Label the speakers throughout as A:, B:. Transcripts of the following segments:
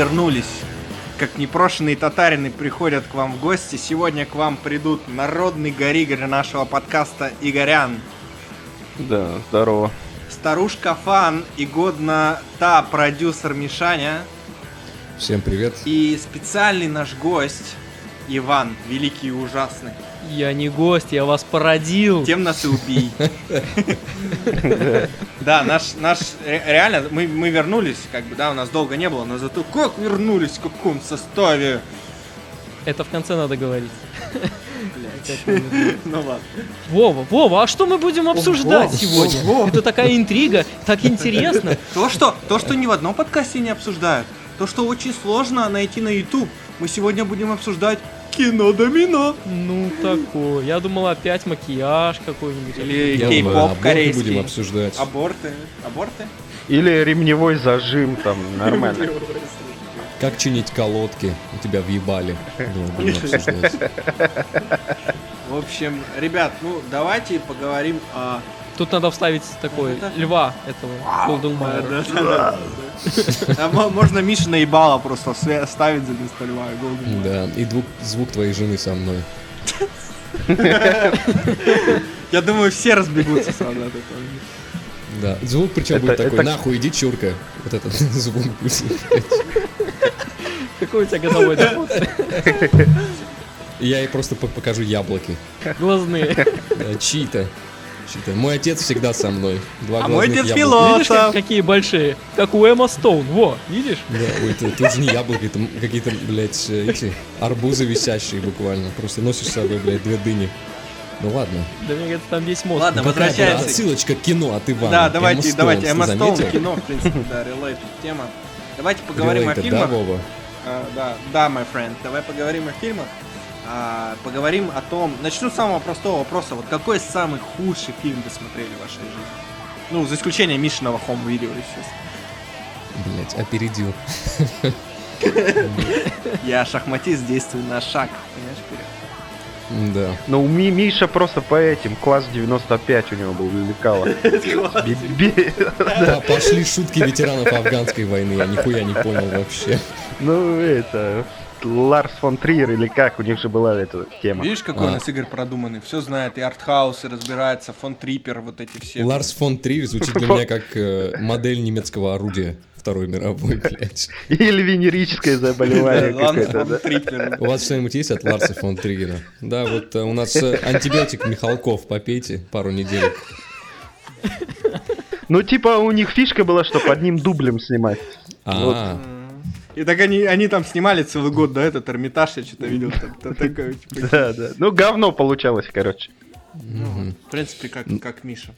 A: вернулись. Как непрошенные татарины приходят к вам в гости, сегодня к вам придут народный горигорь нашего подкаста Игорян.
B: Да, здорово.
A: Старушка Фан и годно та продюсер Мишаня.
C: Всем привет.
A: И специальный наш гость Иван, великий и ужасный.
D: Я не гость, я вас породил.
A: Тем нас и убей. Да, наш, наш, реально, мы, мы вернулись, как бы, да, у нас долго не было, но зато как вернулись, в каком составе.
D: Это в конце надо говорить.
A: Ну ладно.
D: Вова, Вова, а что мы будем обсуждать сегодня? Это такая интрига, так интересно.
A: То, что, то, что ни в одном подкасте не обсуждают, то, что очень сложно найти на YouTube, мы сегодня будем обсуждать кино домино.
D: Ну, такое. Я думал, опять макияж какой-нибудь.
A: Или кей-поп корейский.
C: будем обсуждать.
A: Аборты. Аборты?
B: Или ремневой зажим там, нормально.
C: Как чинить колодки? У тебя въебали.
A: В общем, ребят, ну давайте поговорим о...
D: Тут надо вставить такой льва этого Golden.
A: А Можно Миша наебало просто ставить за Mile.
C: Да, и звук твоей жены со мной.
A: Я думаю, все разбегутся сразу от этого.
C: Да, звук причем
B: Это-
C: будет такой,
B: это-
C: нахуй иди, чурка. Вот этот звук будет.
D: Какой у тебя годовой доход?
C: Я ей просто по- покажу яблоки.
D: Глазные.
C: Да, Чьи-то. Мой отец всегда со мной. Два
A: А мой дед
C: яблока.
A: Фило.
D: Видишь, как-
A: Философ.
D: какие большие? Как у Эмма Стоун. Во, видишь?
C: Да, ой, это, это уже не яблоки, это какие-то, блядь, э, эти арбузы висящие буквально. Просто носишь с собой, блядь, две дыни. Ну ладно.
D: Да мне кажется, там весь мозг.
A: Ладно,
C: Ну,
A: возвращаемся.
C: отсылочка к кино от Ивана.
A: Да,
C: Эмма
A: давайте,
C: Стоунс,
A: давайте. Эмма Стоун, кино, в принципе, да, related тема. Давайте поговорим о
C: Related,
A: фильмах.
C: Да, Вова?
A: А, да, да, my friend. Давай поговорим о фильмах. А, поговорим о том. Начну с самого простого вопроса. Вот какой самый худший фильм вы смотрели в вашей жизни? Ну, за исключением Мишиного Home Video, естественно.
C: Блять, опередил.
A: Я шахматист, действую на шаг. Понимаешь, вперед.
C: Да.
B: Ну, у Ми- Миша просто по этим, класс 95 у него был, би-
C: Да, пошли шутки ветеранов афганской войны, я нихуя не понял вообще.
B: Ну, это, Ларс фон Триер или как, у них же была эта тема.
A: Видишь, какой у
C: А.
A: нас Игорь продуманный? Все знает, и артхаус, и разбирается, фон Трипер, вот эти все.
C: Ларс фон Триер звучит для меня как э, модель немецкого орудия Второй мировой, блядь.
B: Или венерическое заболевание какое-то, да?
C: У вас что-нибудь есть от Ларса фон Триера? Да, вот э, у нас э, антибиотик Михалков, попейте пару недель.
B: Ну, типа, у них фишка была, что под ним дублем снимать.
C: А,
A: И так они, они там снимали целый год до этот Эрмитаж, я что-то видел. типа,
B: Да, да. Ну, говно получалось, короче.
A: В принципе, как, как Миша.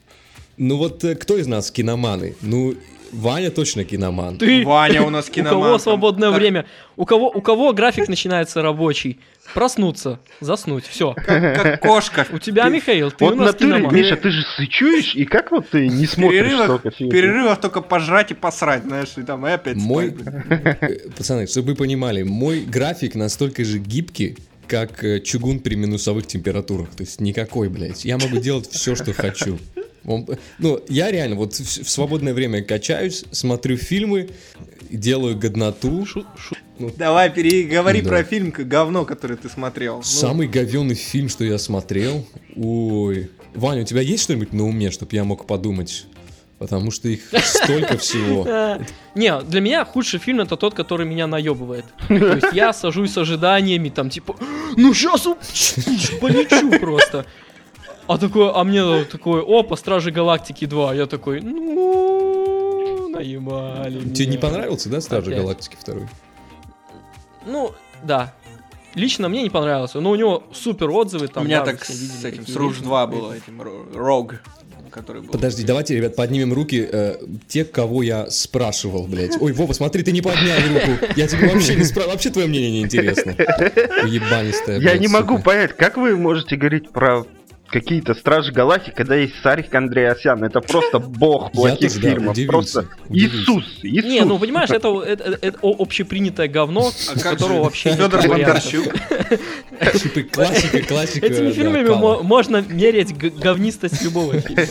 C: ну вот э, кто из нас киноманы? Ну, Ваня точно киноман.
D: Ты,
A: Ваня у нас
D: у
A: киноман.
D: кого
A: там.
D: свободное
A: Так,
D: время? У кого, у кого график начинается рабочий? Проснуться, заснуть, все.
A: Как, как кошка.
D: У тебя, Михаил, ты
B: вот
D: у нас
B: натуре,
D: киноман.
B: Миша, ты же сычуешь, и как вот ты не смотришь
A: перерывах,
B: столько
A: в перерывах только пожрать и посрать, знаешь, и там и опять
C: Мой,
A: спать,
C: э, пацаны, чтобы вы понимали, мой график настолько же гибкий, как э, чугун при минусовых температурах. То есть никакой, блядь. Я могу делать все, что хочу. Он- Ну, я реально вот в в свободное время качаюсь, смотрю фильмы, делаю годноту.
D: Шу- шу-
A: Давай, переговори
C: Да.
A: про фильм говно, который ты смотрел. Ну,
C: Самый говенный фильм, что я смотрел. Ой. Ваня, у тебя есть что-нибудь на уме, чтобы я мог подумать? Потому что их столько всего.
D: Не, для меня худший фильм это тот, который меня наебывает. То есть я сажусь с ожиданиями, там типа, ну сейчас полечу просто. А такое, а мне такое, опа, Стражи Галактики 2. Я такой, ну, наебали.
C: Тебе не
D: меня».
C: понравился, да, Стражи
D: Опять.
C: Галактики второй?
D: Ну, да. Лично мне не понравился, но у него супер отзывы.
A: У
D: Там,
A: меня
D: да,
A: так с этим, с Руж
D: рейтинги.
A: 2 было, этим, Ро- Rogue, который был.
C: Подожди, давайте, ребят, поднимем руки. э, те, кого я спрашивал, блядь. Ой, Вова, смотри, ты не поднял руку. Я тебе вообще не спрашивал. Вообще твое мнение не интересно. Уебанистая,
B: Я
C: блядь,
B: не могу
C: сука.
B: понять, как вы можете говорить про какие-то Стражи Галактики, когда есть Сарик Андреасян. Это просто бог плохих фильмов. Просто. Иисус, Иисус.
D: Не, ну понимаешь, это, это, это общепринятое говно,
A: А
D: которого вообще нет
A: Федор. Бондарчук?
C: Типа классика, классика.
D: Этими фильмами можно мерять г- говнистость любого фильма.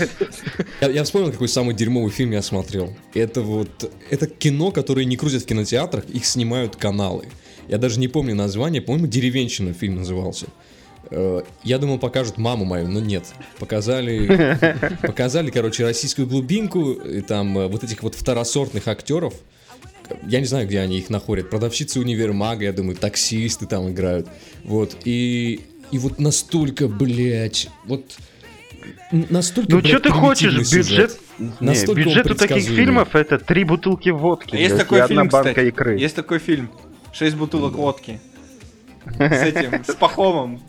C: Я, я вспомнил, какой самый дерьмовый фильм я смотрел. Это вот... Это кино, которое не крутят в кинотеатрах, их снимают каналы. Я даже не помню название, по-моему, «Деревенщина» фильм назывался. Э, Я думал, покажут маму мою, но нет. Показали, показали, короче, российскую глубинку, и там э, вот этих вот второсортных актеров. Я не знаю, где они их находят. Продавщицы универмага, я думаю, таксисты там играют. Вот. И, и вот настолько, блядь, вот настолько,
B: Ну
C: блядь,
B: что ты хочешь, бюджет... Не,
C: Настолько он
B: бюджет у таких фильмов это три бутылки водки,
A: Есть такой
B: и одна
A: фильм,
B: банка
A: кстати.
B: икры.
A: Есть такой фильм. Шесть бутылок водки. С этим, с Пахомом.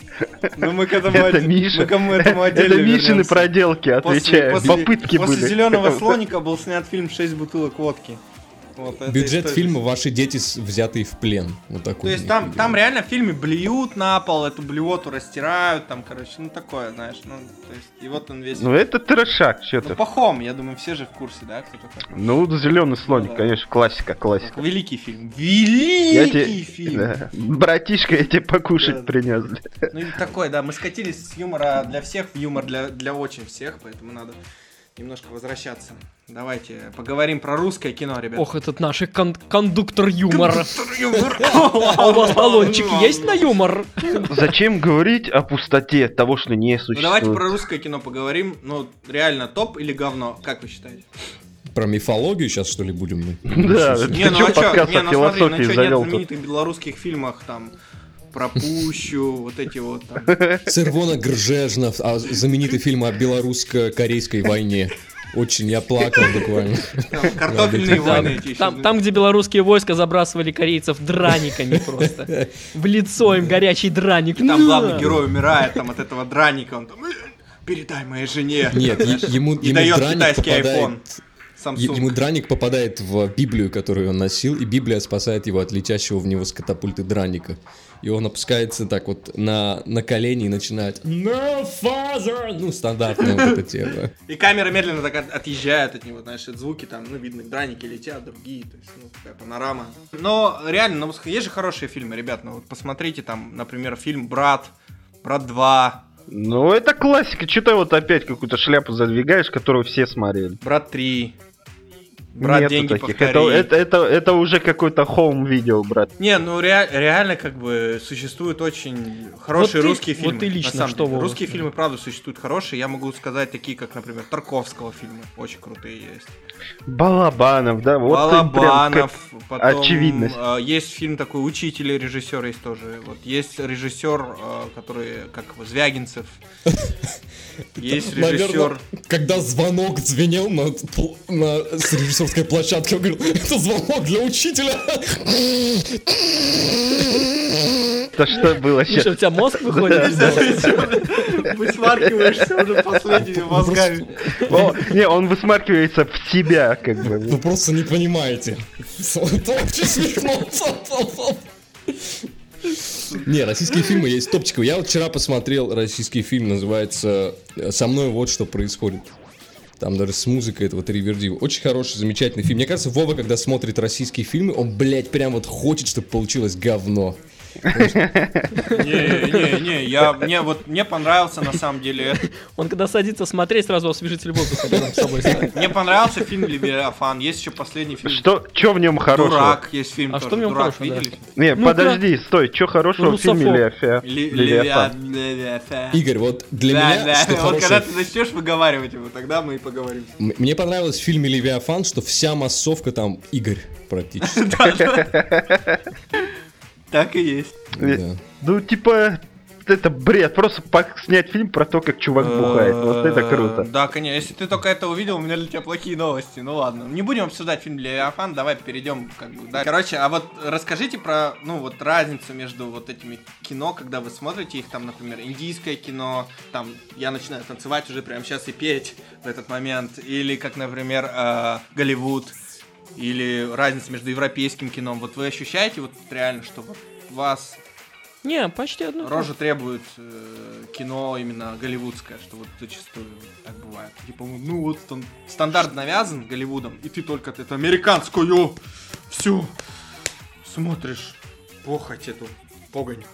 A: Ну мы к этому,
B: Это
A: отде-
B: Миша.
A: мы к этому отдельно
B: Это Мишины
A: вернемся.
B: проделки,
A: После-
B: отвечаю.
A: после-
B: Попытки
A: После
B: были.
A: зеленого слоника был снят фильм «Шесть бутылок водки». Вот,
C: Бюджет
A: история.
C: фильма «Ваши дети, взятые в плен». Вот такой.
A: То есть там, там реально в фильме блюют на пол, эту блювоту растирают, там, короче, ну такое, знаешь, ну, то есть, и вот он весь...
B: Ну это трешак, что
A: Ну. Пахом, я думаю, все же в курсе, да, кто такой?
B: Ну, зеленый слоник,
A: да.
B: конечно, классика, классика.
A: Великий фильм.
B: Я
A: Великий
B: тебе,
A: фильм!
B: да. братишка, я тебе покушать
A: Да.
B: принес.
A: Ну и такой, да, мы скатились с юмора для всех в юмор для, для очень всех, поэтому надо немножко возвращаться. Давайте поговорим про русское кино, ребят.
D: Ох, этот наш кон- кондуктор юмора.
A: юмор!
D: А у вас талончик есть на юмор?
B: Зачем говорить о пустоте того, что не
A: Ну
B: существует?
A: давайте про русское кино поговорим. Ну, реально топ или говно? Как вы считаете?
C: Про мифологию сейчас, что ли, будем? мы?
B: Да,
C: Что-
B: ты
A: Не, ну а
B: подкаст
A: не, ну смотри, ну чё, нет знаменитых белорусских фильмах там про Пущу, вот эти вот там.
C: Цервона Гржежнов, а знаменитый фильм о белорусско-корейской войне. Очень я плакал буквально.
A: там картофельные войны ещё.
D: Там, там, где белорусские войска забрасывали корейцев драниками просто. В лицо им горячий драник.
A: И там главный герой умирает там от этого драника, он там «Э, передай моей жене.
C: Нет, ему,
A: И
C: ему
A: дает
C: драник
A: китайский
C: е-
A: Samsung.
C: Ему драник попадает в Библию, которую он носил, и Библия спасает его от летящего в него с катапульты драника. И он опускается так вот на, на колени и начинает No, father! Ну, стандартная вот эта тема.
A: И камера медленно так от- отъезжает от него, знаешь, и звуки там, ну, видно, драники летят, другие, то есть, ну, такая панорама. Но реально, ну, есть же хорошие фильмы, ребят, ну, вот посмотрите там, например, фильм «Брат», «Брат 2»,
B: Ну, это классика. Что ты вот опять какую-то шляпу задвигаешь, которую все смотрели?
A: «Брат 3», «Брат,
B: Нету
A: деньги
B: таких. Это,
A: повтори».
B: это, это, это уже какой-то хоум видео, брат.
A: Не, ну ре- реально как бы существуют очень хорошие
D: ты-
A: русские
D: вот
A: фильмы.
D: ты лично
A: на самом
D: что,
A: деле. Русские фильмы, правда, существуют хорошие. Я могу сказать такие, как, например, Тарковского фильмы. Очень крутые есть.
B: Балабанов, да? Вот ты прям как-
A: Балабанов. Потом,
B: очевидность.
A: э, есть фильм такой «Учитель», режиссер есть тоже. Вот есть режиссер, э, который, как его, Звягинцев. Есть режиссер.
C: Когда звонок звенел на, на с режиссерской площадке, он говорил, это звонок для учителя.
B: Это что было сейчас?
D: что, у тебя мозг выходит?
A: Высмаркиваешься уже последними мозгами.
B: Не, он высмаркивается в себя, как бы.
C: Вы просто не понимаете. Не, российские фильмы есть топчиковые. Я вот вчера посмотрел российский фильм, называется «Со мной вот что происходит». Там даже с музыкой этого Тривердива. Очень хороший, замечательный фильм. Мне кажется, Вова, когда смотрит российские фильмы, он, блядь, прям вот хочет, чтобы получилось говно.
A: Не, не, не, я, мне вот, мне понравился на самом деле
D: Он когда садится смотреть, сразу освежитель воздуха с собой.
A: Мне понравился фильм «Левиафан». Есть еще последний фильм
B: Что, что в нем хорошего?
A: «Дурак». Есть фильм
D: А что в нем
A: «Дурак».
D: хорошего?
B: Не, подожди, стой, что хорошего в фильме Левиафан?
A: Левиа- Левиафан.
C: Игорь, вот для меня, что
A: вот когда ты начнешь выговаривать его, тогда мы и поговорим.
C: Мне понравилось в фильме «Левиафан», что вся массовка там Игорь практически.
A: Так и есть.
C: Да.
B: Ну, типа, это бред. Просто снять фильм про то, как чувак бухает. Вот это круто.
A: Э, Да, конечно. Если ты только это увидел, у меня для тебя плохие новости. Ну ладно. Не будем обсуждать фильм Левиафан, давай перейдем как бы. Да. Короче, а вот расскажите про, ну вот разницу между вот этими кино, когда вы смотрите их, там, например, индийское кино, там я начинаю танцевать уже прямо сейчас и петь в этот момент, или как, например, э, Голливуд, или разница между европейским кином. Вот вы ощущаете вот реально, что вот вас
D: Не, почти одно.
A: Рожа требует э, кино именно голливудское, что вот зачастую так бывает. Типа, ну вот там стандарт навязан Голливудом, и ты только это американскую всю смотришь похоть эту погонь.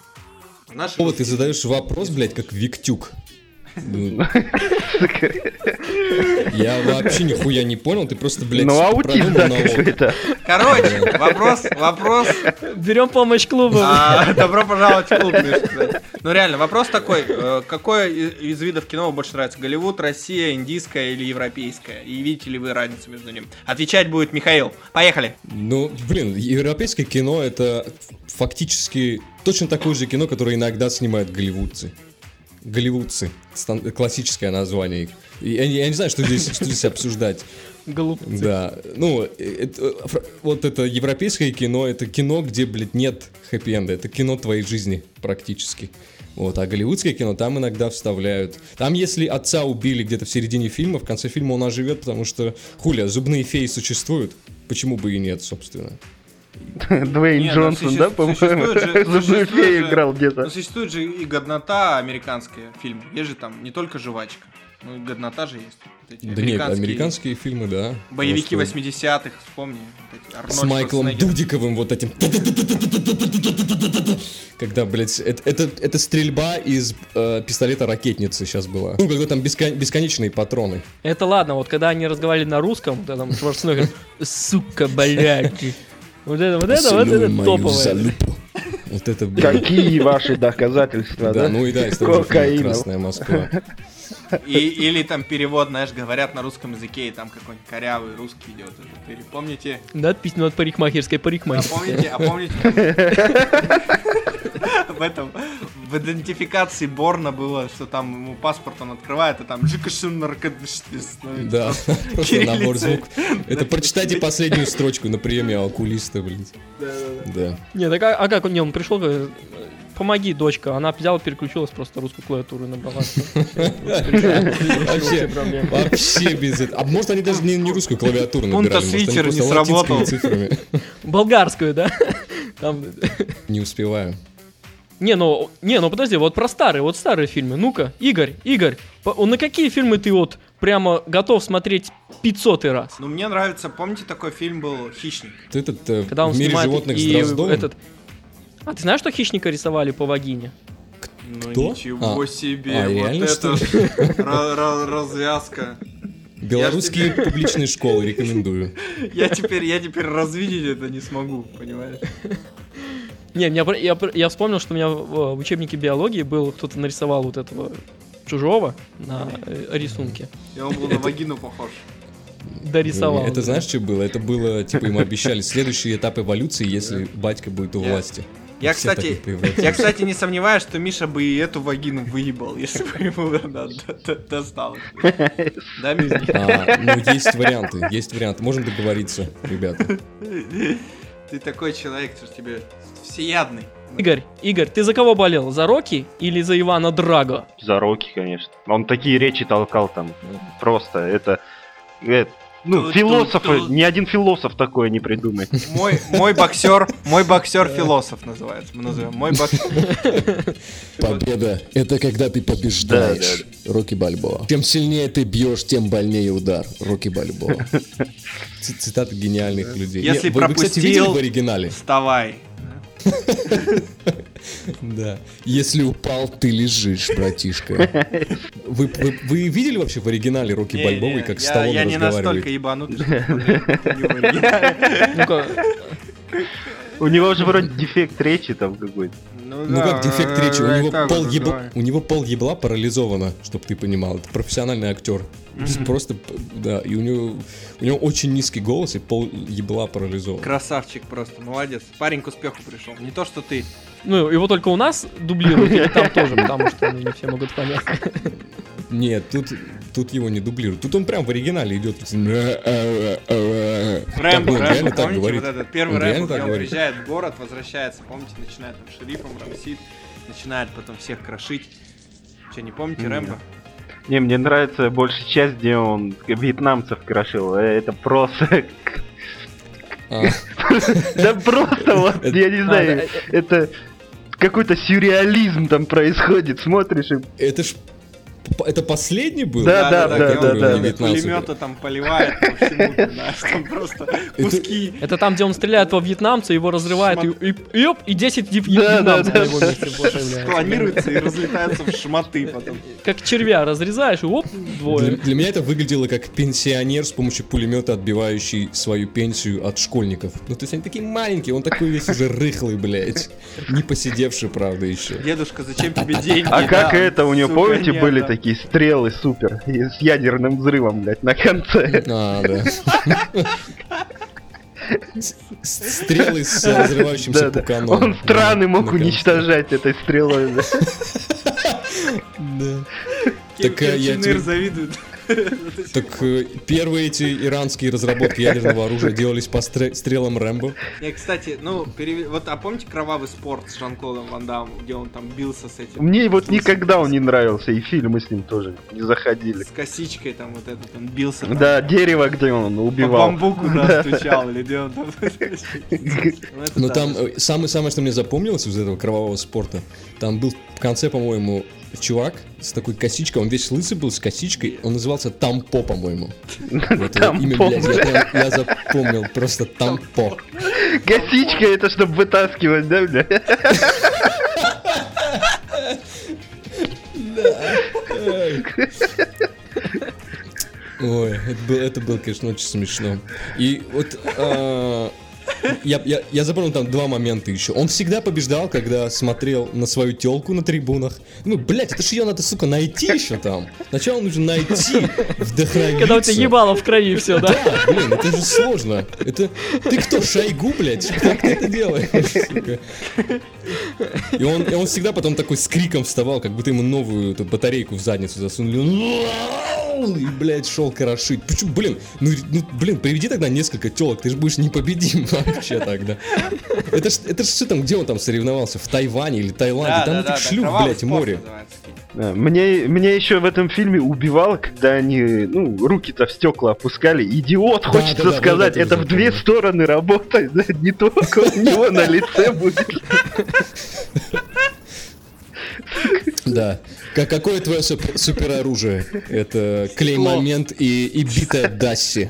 A: А Наши
C: Вова, ты задаешь вопрос, блядь, как Виктюк. Я вообще нихуя не понял, ты просто, блядь,
B: Ну, аутист,
C: провел
B: да, какой-то.
A: Короче, вопрос, вопрос.
D: Берем помощь клуба.
A: А, добро пожаловать в клуб. Ну реально, вопрос такой, э, какое из видов кино вам больше нравится? Голливуд, Россия, индийская или европейская? И видите ли вы разницу между ними? Отвечать будет Михаил. Поехали.
C: Ну, блин, европейское кино это фактически точно такое же кино, которое иногда снимают голливудцы. Голливудцы. Классическое название их. Я, не- я не знаю, что здесь, что здесь обсуждать.
D: Голубцы.
C: Да, ну, это, вот это европейское кино, это кино, где, блядь, нет хэппи-энда, это кино твоей жизни практически. Вот, а голливудское кино там иногда вставляют. Там, если отца убили где-то в середине фильма, в конце фильма он оживет, потому что, хуля, зубные феи существуют. Почему бы и нет, собственно.
B: Двейн
A: Не, ну,
B: Джонсон, да, по-моему?
A: существует же-
B: Зубную фею играл
A: Но
B: где-то.
A: существует же и годнота американская фильм. Есть же там не только жвачка. Ну и годнота же есть. Вот эти
C: Да нет, американские фильмы, да.
A: Боевики
C: Просто
A: 80-х, вспомни. вот
C: С Майклом. Дудиковым вот этим. Когда, блядь, это, это, это стрельба из э, пистолета ракетницы сейчас была. Ну, когда там бескон- бесконечные патроны.
D: Это ладно, вот когда они разговаривали на русском, вот там Шварценеггер, сука, блядь. Вот это, вот это, вот это топовое.
C: Вот это.
B: Какие ваши доказательства,
C: Да,
B: да?
C: ну и да,
B: Кокаина.
C: Красная Москва.
A: И, или там перевод, знаешь, говорят на русском языке, и там какой-нибудь корявый русский идет. Это Или помните?
D: Надпись над парикмахерской,
A: А
D: парикмахерской.
A: помните, а помните? В этом, в идентификации Борна было, что там ему паспорт он открывает, и там Джикашин наркодышность.
C: Да, просто набор звук. Это прочитайте последнюю строчку на приеме окулиста, блядь. Да.
D: Не, так а, а как он, не, он пришел, говорит, помоги, дочка. Она взяла, переключилась, просто русскую клавиатуру и набрала.
C: Вообще, без этого. А может они даже не, русскую клавиатуру набирали,
A: свитер не сработал.
D: Болгарскую, да? Там...
C: Не успеваю.
D: Не, ну, не, ну подожди, вот про старые, вот старые фильмы. Ну-ка, Игорь, Игорь, по- на какие фильмы ты вот прямо готов смотреть 500 раз?
A: Ну, мне нравится, помните, такой фильм был «Хищник»?
C: Вот Этот э,
D: Когда он
C: в мире
D: снимает
C: животных с
D: и
C: Дроздовым.
D: этот... А ты знаешь, что хищника рисовали по вагине?
A: Ну,
C: Кто?
A: ничего
C: А.
A: себе,
C: А,
A: вот
C: реально,
A: это развязка.
C: Белорусские
A: Я
C: публичные школы рекомендую.
A: Я теперь, я теперь развидеть это не смогу, понимаешь?
D: Не, меня, я, я вспомнил, что у меня в, в учебнике биологии был, кто-то нарисовал вот этого чужого на э, рисунке.
A: И он был на вагину похож.
D: Дорисовал.
C: Это знаешь, что было? Это было, типа, им обещали следующий этап эволюции, если батька будет у
A: Я-
C: власти.
A: Я,
C: Все
A: кстати, я, кстати, не сомневаюсь, что Миша бы и эту вагину выебал, если бы ему да, досталось. Да, Миша?
C: А, ну, есть варианты, есть варианты. Можем договориться, ребята.
A: Ты такой человек, что тебе всеядный.
D: Игорь, Игорь, ты за кого болел? За Рокки или за Ивана Драго?
B: За Рокки, конечно. Он такие речи толкал там. Просто это... э, ну,
A: Тут,
B: философы,
A: тут, тут.
B: ни один философ такое не придумает.
A: Мой, мой боксер, мой боксер философ называется. Мы назовем. Мой боксер.
C: Победа — это когда ты побеждаешь. Рокки Бальбоа. Чем сильнее ты бьешь, тем больнее удар. Рокки Бальбоа. Цитаты гениальных людей.
A: Если
C: Не, вы, вы, кстати, видели
A: пропустил-
C: в оригинале?
A: Вставай.
C: Да. Если упал, ты лежишь, братишка. Вы, вы, вы видели вообще в оригинале Рокки
A: не,
C: как
A: я,
C: Сталлоне
A: я не настолько ебанутый,
B: У него же вроде дефект речи там какой-то.
C: Ну
A: да,
C: как дефект речи, у него пол, ебла,
A: давай.
C: у него пол ебла парализовано, чтобы ты понимал. Это профессиональный актер. Просто, п- да, и у него, у него очень низкий голос, и пол ебла парализован.
A: Красавчик просто, молодец. Парень к успеху пришел. Не то, что ты.
D: ну его только у нас дублируют, или там тоже, потому что ну, не все могут понять.
C: Нет, тут, тут его не дублируют. Тут он прям в оригинале идет.
A: Рэмбо,
C: он реально
A: Рэмбо,
C: так
A: помните,
C: говорит.
A: вот этот первый Рэмбо,
C: так
A: где он приезжает в город, возвращается, помните, начинает там шерифом рамсит, начинает потом всех крошить. Че, не помните. Рэмбо?
B: Не, мне нравится больше часть, где он вьетнамцев крошил. Э, Это просто...
C: А,
B: Да просто вот, я не знаю,
D: А,
B: это... какой-то сюрреализм там происходит, смотришь и...
C: Это ж... Это последний был?
B: Да, да, да, да, да,
A: пулемета там поливает по всему, ты знаешь, там просто куски.
D: Это там, где он стреляет во вьетнамца, его разрывает, и, и, и, оп, и 10 вьет-
B: Да, да,
D: вьетнамцев на его месте
A: и разлетаются в шматы потом.
D: Как червя разрезаешь, и оп,
C: Для,
D: двое.
C: для меня это выглядело как пенсионер с помощью пулемета, отбивающий свою пенсию от школьников. Ну, то есть они такие маленькие, он такой весь уже рыхлый, блядь. Не посидевший, правда, еще.
A: Дедушка, зачем тебе деньги?
B: А как это, у него, помните, были
A: да.
B: Такие стрелы супер, и с ядерным взрывом, блядь, на конце.
C: А, да. Стрелы с э, взрывающимся
B: Да, да.
C: пуканом.
B: Он страны мог уничтожать этой стрелой. да.
C: Так, э, я тебе-
A: завидует.
C: Так э, первые эти иранские разработки ядерного оружия делались по стре- стрелам Рэмбо.
A: Не, кстати, ну, вот, а помните кровавый спорт с Жан-Клодом Ван Дамом, где он там бился с этим?
B: Мне вот никогда он не нравился, и фильмы с ним тоже не заходили.
A: С косичкой там вот этот, он бился.
B: Да, дерево, где он
A: По
B: убивал.
A: бамбуку, да, стучал, или где он там. Ну,
C: Но там э, самое-самое, что мне запомнилось из этого кровавого спорта, там был в конце, по-моему, чувак с такой косичкой, он весь лысый был с косичкой, он назывался Тампо, по-моему. Вот имя, блядь, я, запомнил, просто Тампо.
B: Косичка это чтобы вытаскивать, да, бля?
C: Ой, это было, это было, конечно, очень смешно. И вот а, я, я, я запомнил там два момента еще. Он всегда побеждал, когда смотрел на свою телку на трибунах. Ну, блядь, это ж ее надо, сука, найти еще там. Сначала нужно найти, вдохновиться.
D: Когда у тебя ебало в крови все, да?
C: Да, блин, это же сложно. Это ты кто, Шойгу, блядь? Как ты это делаешь? сука? И он, и он всегда потом такой с криком вставал, как будто ему новую эту батарейку в задницу засунули. И, блядь, шел крошить. Почему, блин, ну, ну, блин, приведи тогда несколько телок, ты же будешь непобедим вообще. Это ж, это ж что там, где он там соревновался? В Тайване или Таиланде?
A: Да,
C: там
A: да,
C: этих
A: да, да,
C: шлюх, блядь, море.
B: Да, Мне, мне еще в этом фильме убивало, когда они, ну, руки-то в стекла опускали. Идиот,
C: Да,
B: хочется
C: да, да,
B: сказать,
C: вот это
B: это в две
C: помню.
B: стороны работает, да, не только у него на лице будет.
C: Да. Как, какое твое суп- супероружие? Это клей-момент и, и битая Дасси.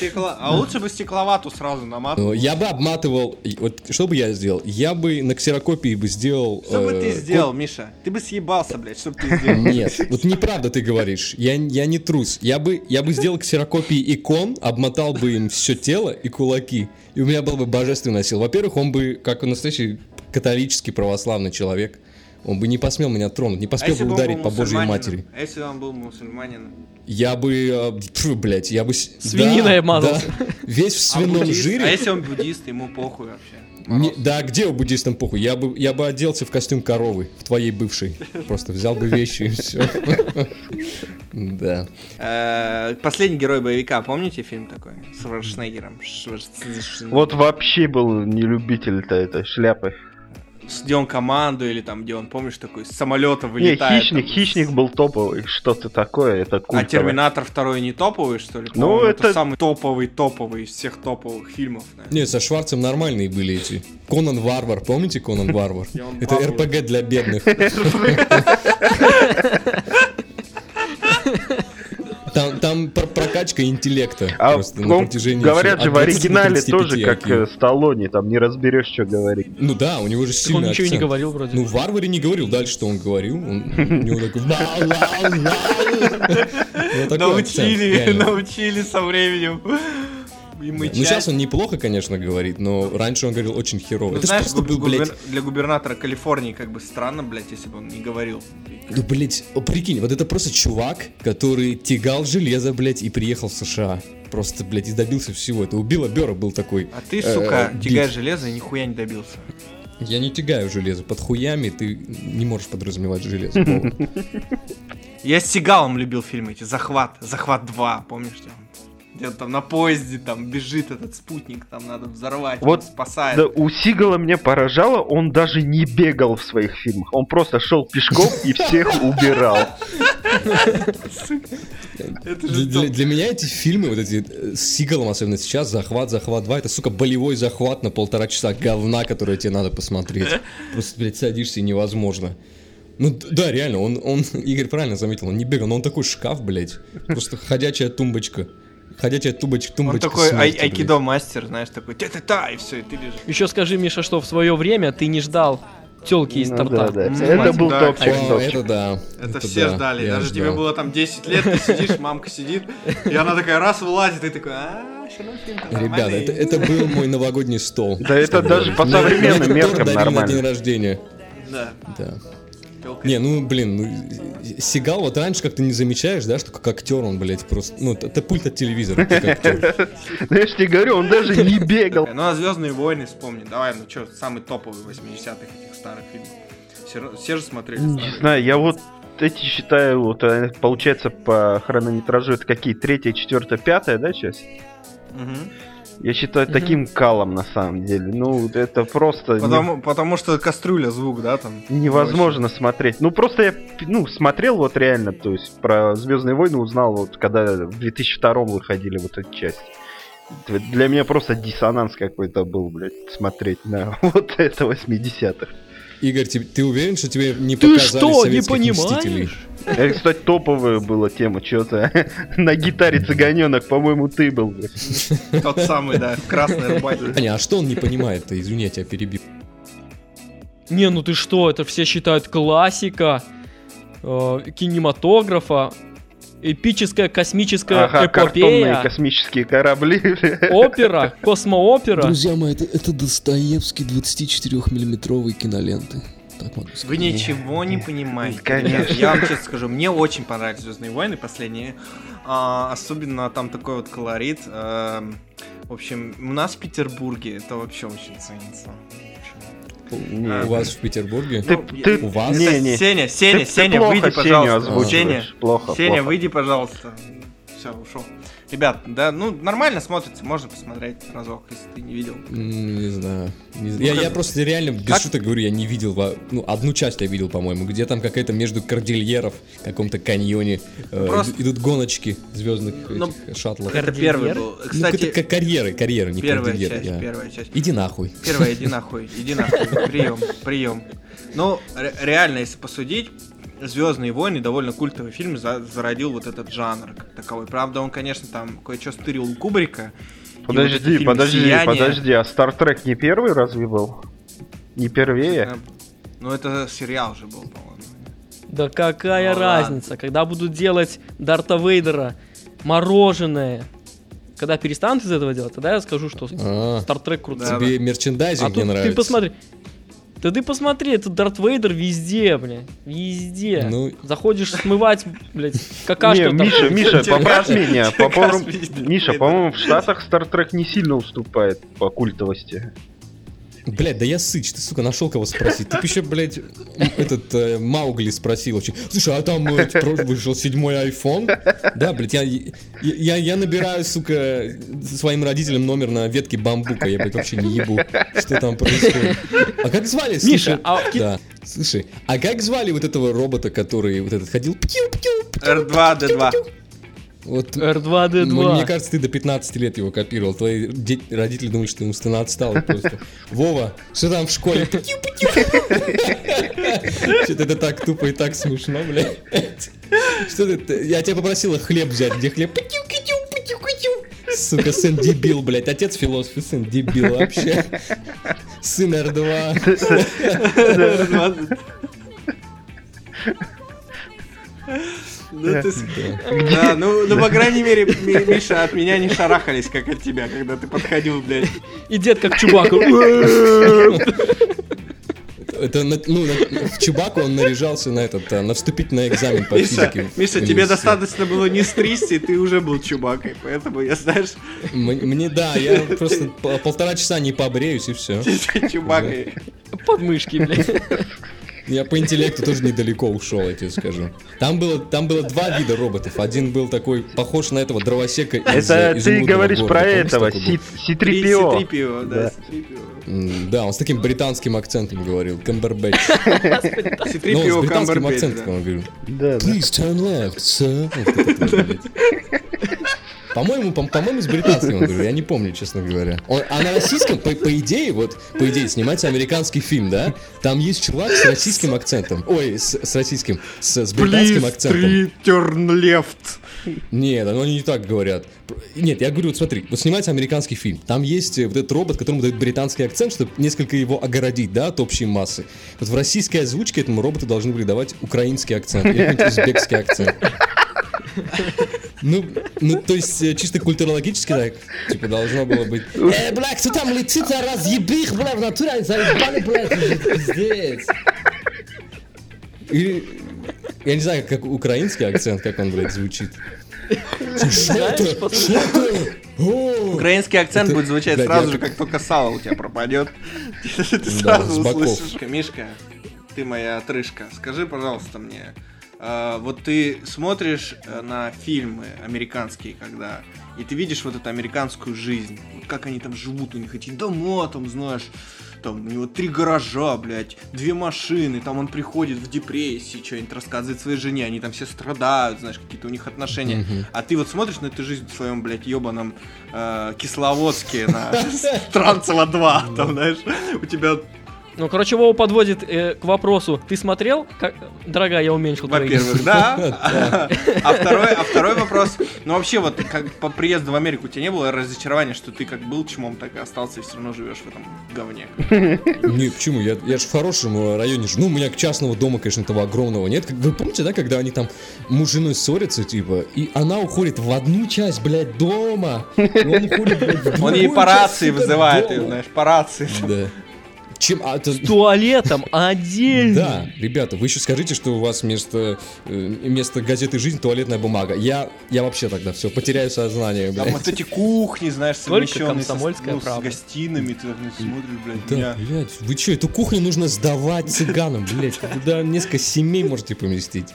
A: Стекло- А лучше бы стекловату сразу
C: Ну,
A: наматывал.
C: Я бы обматывал... Вот что бы я сделал? Я бы на ксерокопии бы сделал...
A: Что бы
C: э,
A: ты сделал, Миша? Ты бы съебался, блядь, что бы ты сделал?
C: Нет, вот неправда ты говоришь. Я, я не трус. Я бы, я бы сделал ксерокопии икон, обмотал бы им все тело и кулаки. И у меня был бы божественный сил. Во-первых, он бы, как настоящий католический православный человек, он бы не посмел меня тронуть, не
A: А
C: посмел
A: если
C: бы ударить по Божьей матери.
A: А если он был мусульманином?
C: Я бы, э, фу, блядь, я бы... с-
D: Свининой
C: да,
D: обмазался.
C: да. весь в
A: А
C: свином
A: буддист?
C: жире.
A: А если он буддист, ему похуй вообще.
C: Не- да, где у буддистам похуй? Я бы, я бы оделся в костюм коровы, в твоей бывшей. Просто взял бы вещи и все. Да.
A: Э, Последний герой боевика, помните фильм такой? С Шварценеггером. Шварценеггер.
B: Вот вообще был не любитель-то этой шляпы.
A: Где он команду или там, где он, помнишь, такой с самолета
B: Не,
A: вылетает.
B: хищник,
A: там,
B: хищник был топовый, что-то такое, это
A: А
B: культовое.
A: Терминатор второй не топовый, что ли?
B: Ну,
A: это...
B: это-
A: самый топовый топовый из всех топовых фильмов. наверное.
C: Не, со Шварцем нормальные были эти. Конан Варвар, помните Конан Варвар? Это РПГ для бедных. Там, там про- прокачка интеллекта
B: А
C: просто на
B: он-
C: протяжении
B: говорят же в
C: 20 до
B: оригинале
C: 35
B: тоже, как
C: IQ.
B: э, Сталлоне, там не разберешь, что говорить.
C: Ну да, у него же
D: Так он
C: сильный
D: ничего не
C: акцент.
D: говорил вроде.
C: Ну, в Варваре не говорил, дальше что он говорил. Он, у него такой... Ну,
A: Научили, научили со временем. И
C: Ну,
A: мычать.
C: сейчас он неплохо, конечно, говорит, но раньше он говорил очень херово.
A: Ну,
C: Это
A: знаешь,
C: просто был, блядь,
A: для губернатора Калифорнии как бы странно, блядь, если бы он не говорил.
C: Ну, блядь, о, прикинь, вот это просто чувак, который тягал железо, блядь, и приехал в США. Просто, блядь, и добился всего. Это у Билла Бера был такой.
A: А ты,
C: э,
A: сука,
C: бит.
A: тягаешь железо и нихуя не добился.
C: Я не тягаю железо. Под хуями ты не можешь подразумевать железо.
A: Я с Сигалом любил фильмы эти. Захват. Захват 2, помнишь? Где он, где он там на поезде там бежит этот спутник, там надо взорвать,
B: Вот,
A: он спасает.
B: Да, у Сигала меня поражало, он даже не бегал в своих фильмах. Он просто шел пешком и всех убирал.
C: Для, меня эти фильмы, вот эти э, с Сигалом, особенно сейчас, захват, захват 2, это, сука, болевой захват на полтора часа говна, который тебе надо посмотреть. Просто, блядь, садишься и невозможно. Ну да, реально, он, он, Игорь правильно заметил, он не бегал, но он такой шкаф, блядь. Просто ходячая тумбочка. Ходячая тумбочка,
A: Он
C: тумбочка
A: такой ай-
C: смерти, блядь.
A: айкидо мастер, знаешь, такой та-та-та, и все, и ты лежишь.
D: Еще скажи, Миша, что в свое время ты не ждал телки из
B: Ну
D: торта.
B: да, да. Это был
A: да,
B: топчик, топчик.
C: это да.
A: Это, все
C: да,
A: ждали. Даже тебе
C: ждал.
A: было там 10 лет, ты сидишь, мамка сидит, и она такая раз вылазит, и ты такой, а,
C: Ребята, это, это был мой новогодний стол.
B: Да это даже по современным меркам
C: на день
B: нормально.
C: рождения.
A: Да.
C: Да.
A: Тёлка.
C: Не, ну, блин, ну, Сигал вот раньше как-то не замечаешь, да, что как актер он, блядь, просто, ну, это, пульт от телевизора.
B: Ну я ж тебе говорю, он даже не бегал.
A: Ну, а Звездные войны вспомни. Давай, ну что, самый топовый 80-х этих старых фильмов. Все, все же смотрели
B: Не знаю, я вот эти считаю, вот э, получается по хронометражу это какие? Третья, четвертая, пятая, да, часть?
A: Мгм.
B: Я считаю таким калом на самом деле. Ну, это просто не-
A: Потому, потому что кастрюля звук, да, там.
B: невозможно смотреть. Ну, просто я, ну, смотрел вот реально, то есть про Звездные войны узнал вот, когда в 2002 выходили вот эти части. Д- Для меня просто диссонанс какой-то был, блядь, смотреть на вот это 80-х.
C: Игорь, ты, ты уверен, что тебе не
D: Ты
C: показали
D: что, не понимаешь?
B: Это, кстати, топовая была тема, что-то на гитаре цыганенок, по-моему, ты был.
A: Тот самый, да, в красной рубахе.
C: Аня, а что он не понимает-то? Извини, я тебя перебил.
D: Не, ну ты что, это все считают классика э, кинематографа, эпическая космическая
B: Ага, картонные
D: эпопея,
B: космические корабли.
D: опера, космоопера.
C: Друзья мои, это, это Достоевский 24-миллиметровой киноленты. Так могу сказать.
A: Вы ничего не понимаете.
B: Конечно.
A: Я вам честно скажу, мне очень понравились Звездные войны последние. А, особенно там такой вот колорит. Эм, в общем, у нас в Петербурге это вообще очень ценится.
B: Не,
C: У вас в Петербурге?
B: Ты,
A: Ну,
B: ты,
C: у вас?
B: не, не.
A: Сеня, Сеня,
B: Ты-
A: Сеня, выйди, пожалуйста. Сеня,
B: Плохо,
A: Сеня,
B: плохо.
A: выйди, пожалуйста. Все, ушел. Ребят, да, ну нормально смотрится, можно посмотреть разок, если ты не видел.
C: Не знаю. Не знаю. Я,
A: как-
C: я просто реально без
A: как-
C: шуток говорю, я не видел, ну, одну часть я видел, по-моему, где там какая-то между кордильеров, в каком-то каньоне, э,
A: Просто-
C: идут гоночки звездных
A: Ну,
C: этих шаттлов.
A: Это первый был.
C: ну,
A: Кстати,
C: как карьеры, карьеры, не
A: первая
C: кордильеры.
A: часть,
C: я-
A: первая часть.
C: Иди нахуй.
A: Первая, иди нахуй, иди нахуй. Прием, прием. Ну, ре- реально, если посудить, Звездные войны довольно культовый фильм, за- зародил вот этот жанр как таковой. Правда, он, конечно, там кое-что стырил у Кубрика. И вот
B: Подожди, подожди,
A: «Сияние»,
B: подожди, а Стартрек не первый разве был? Не первее?
A: э, Ну, это сериал же был, по-моему.
D: Да какая
A: Ну,
D: разница, когда будут делать Дарта Вейдера мороженое. Когда перестанут из этого делать, тогда я скажу, что
C: А,
D: Стартрек крутой.
A: Да,
C: тебе мерчендайзинг
D: А
C: не
D: тут
C: нравится.
D: ты посмотри. Да ты посмотри, это Дарт Вейдер везде, бля. Везде.
C: Ну-
D: Заходишь смывать, блядь, какашку.
B: Не,
D: там.
B: Миша, Миша, поправь меня. По-
A: видит
B: Миша, по-моему, в Штатах Стартрек не сильно уступает по культовости.
C: Блядь, да я сыч, ты, сука, нашел кого спросить. Ты еще, блядь, этот э, Маугли спросил вообще. Слушай, а там э, вышел седьмой iPhone? Да, блядь, я, я, я набираю, сука, своим родителям номер на ветке бамбука. Я, блядь, вообще не ебу, что там происходит. А как звали? Слушай,
D: Миша, а
C: Да. Слушай, а как звали вот этого робота, который вот этот ходил? Птю-птю,
A: R2-D2.
C: Вот
D: R2D2.
C: Мне, мне кажется, ты до 15 лет его копировал. Твои родители думают, что ты умственно отстал просто. Вова, что там в школе? Что-то это так тупо и так смешно, блядь. Что ты? Я тебя попросила хлеб взять. Где хлеб? Сука, сын дебил, блядь. Отец философ и сын дебил вообще. Сын R2.
A: Ну, ты с- Да, ну, ну, по крайней мере, Ми- Миша, от меня не шарахались, как от тебя, когда ты подходил, блядь.
D: И дед как Чубака.
C: Это, ну, в Чубаку он наряжался на этот, а, на вступительный экзамен по
A: Миша,
C: физике.
A: Миша, тебе достаточно было не стристи, ты уже был чубакой, поэтому я, знаешь,
C: Мне, да, я просто по- полтора часа не побреюсь и все.
A: чубакой.
D: Подмышки, блядь.
C: Я по интеллекту тоже недалеко ушел, я тебе скажу. Там было, там было два вида роботов. Один был такой, похож на этого дровосека из
B: Это
C: э,
B: ты
C: «Изумрудного
B: говоришь
C: города».
B: про
C: Помнишь,
B: этого,
C: такой был?
B: Си- Си-3PO.
A: Си-3PO, да,
B: Да.
A: Си-3PO.
C: М, Да, он с таким британским акцентом говорил, Камбербэтч. Ну, с
A: C-3PO
C: британским акцентом
A: да.
C: он говорил.
B: Да, да.
C: Please turn left, sir. По-моему, по- по-моему, с британским он говорил, я не помню, честно говоря. Он- а на российском, по, по идее, вот, по идее, снимается американский фильм, да? Там есть чувак с российским акцентом. Ой, с, с российским, с, с британским
A: Please,
C: акцентом.
A: turn left.
C: Нет, ну они не так говорят. Нет, я говорю, вот смотри, вот снимается американский фильм. Там есть э, вот этот робот, которому дают британский акцент, чтобы несколько его огородить, да, от общей массы. Вот в российской озвучке этому роботу должны были давать украинский акцент или узбекский акцент. Ну, ну, то есть, э, чисто культурологически так, типа, должно было быть... Э, бля, кто там летит, а разъебих, бля, в натуре, заебали, блядь, уже пиздец. Или, я не знаю, как украинский акцент, как он, блядь, звучит.
A: Украинский акцент будет звучать сразу же, как только сало у тебя пропадет. Ты сразу услышишь. Мишка, ты моя отрыжка, скажи, пожалуйста, мне, вот ты смотришь э, на фильмы американские, когда и ты видишь вот эту американскую жизнь, вот как они там живут, у них эти дома, там, знаешь, там у него три гаража, блядь, две машины, там он приходит в депрессии, что-нибудь рассказывает своей жене, они там все страдают, знаешь, какие-то у них отношения.
C: Мгм.
A: А ты вот смотришь на эту жизнь в своем, блядь, ебаном э, Кисловодске на Странцево 2, там, знаешь, у тебя,
D: Ну, короче, Вова подводит э, к вопросу. Ты смотрел? Как... Дорогая, я уменьшил твои-
A: во-первых, да, а второй, а второй вопрос, ну вообще вот как по приезду в Америку у тебя не было разочарования, что ты как был чмом, так и остался и все равно живешь в этом говне?
C: Нет, почему? Я, я же в хорошем э, районе живу. Ну, у меня частного дома, конечно, того огромного нет. Вы помните, да, когда они там муж с женой ссорятся, типа, и она уходит в одну часть, блядь, дома, он уходит, блядь, в
A: Он ей по рации вызывает, ее, знаешь, по рации.
C: Да. Чем, а, это-
D: С туалетом отдельно.
C: Да, ребята, вы еще скажите, что у вас вместо, э, вместо газеты «Жизнь» туалетная бумага. Я, я вообще тогда все, потеряю сознание,
A: Там
C: блядь.
A: вот эти кухни, знаешь, совмещенные со- ну, с
D: правда.
A: гостиными, ты смотришь, блядь,
C: Да,
A: меня...
C: блядь, вы что, эту кухню нужно сдавать цыганам, блядь. Туда несколько семей можете поместить.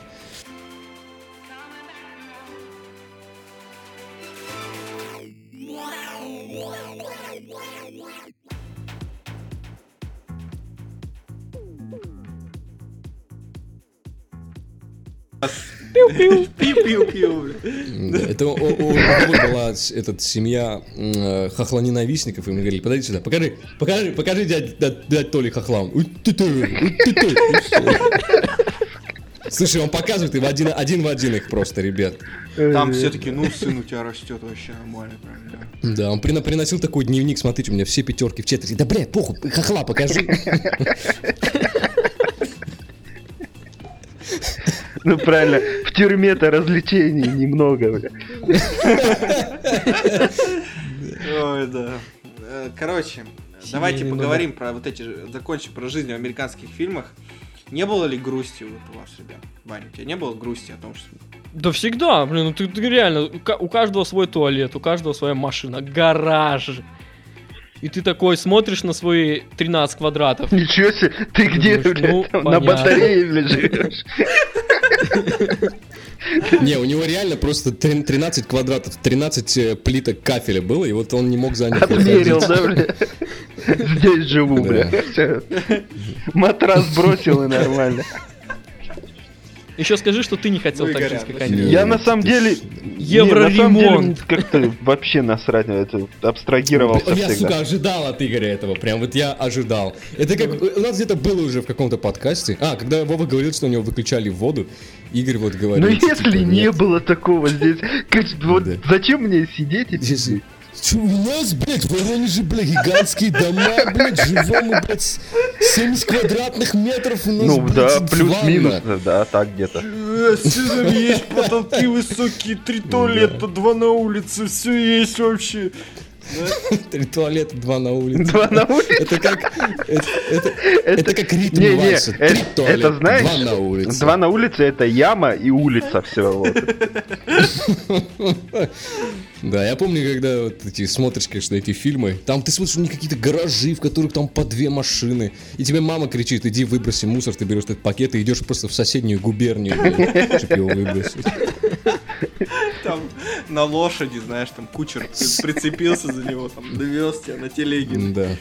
A: Пиу-пиу,
C: это у, кого была этот, семья э, хохлоненавистников, и мы говорили, подойди сюда, покажи, покажи, покажи дядь, Толи хохла. Он. И. Слушай, он показывает им один, один в один их просто, ребят.
A: Там все таки ну, сын у тебя растет вообще нормально, прям, да.
C: Да, он прина- приносил такой дневник, смотрите, у меня все пятерки в четверти. Да, блядь, похуй, хохла покажи.
B: Ну правильно, в тюрьме-то развлечений немного, бля.
A: Ой, да. Э, Короче, давайте поговорим про вот эти, закончим про жизнь в американских фильмах. Не было ли грусти вот у вас, ребят? Ваня, у тебя не было грусти о том, что...
D: Да всегда, блин, ну ты, ты реально, у ка- у каждого свой туалет, у каждого своя машина, гараж. И ты такой смотришь на свои 13 квадратов.
B: Ничего себе, ты где,
D: Думаешь,
B: блядь,
D: ну,
B: там на батарее, живешь?
C: Не, у него реально просто трин- 13 квадратов, 13 э, плиток кафеля было, и вот он не мог за них
B: Отмерил, да, бля? Здесь живу, бля. Матрас бросил и нормально.
D: Еще скажи, что ты не хотел
A: Ну
D: так жить, как они.
B: Я на самом деле...
D: Евроремонт.
B: как-то вообще насрать на это. Абстрагировался
C: Я, сука, ожидал от Игоря этого. Прям вот я ожидал. Это как... У нас где-то было уже в каком-то подкасте. А, когда Вова говорил, что у него выключали воду, Игорь вот говорил...
B: Ну
C: что,
B: если
C: типа,
B: не было такого здесь, вот зачем мне сидеть и
C: у нас, блядь, в Воронеже, блядь, гигантские дома, блядь, живем мы, блядь, с- 70 квадратных метров у нас,
B: Ну
C: блядь,
B: да, плюс-минус, да, так где-то.
A: есть потолки высокие, три туалета, два на улице, все есть вообще.
C: Три туалета, два на улице.
B: Два на улице.
C: Это как... Это, это- это как ритм
B: Не, не,
C: вальса. Три
B: это-
C: туалета,
B: это знаешь,
C: два на улице.
B: Два на улице это яма и улица все. Вот.
C: Да, я помню, когда вот эти смотришь, конечно, эти фильмы, там ты смотришь, у них какие-то гаражи, в которых там по две машины, и тебе мама кричит, иди выброси мусор, ты берешь этот пакет и идешь просто в соседнюю губернию, чтобы его выбросить.
A: Там на лошади, знаешь, там кучер при- прицепился за него, там довез тебя на телеге.
C: Да.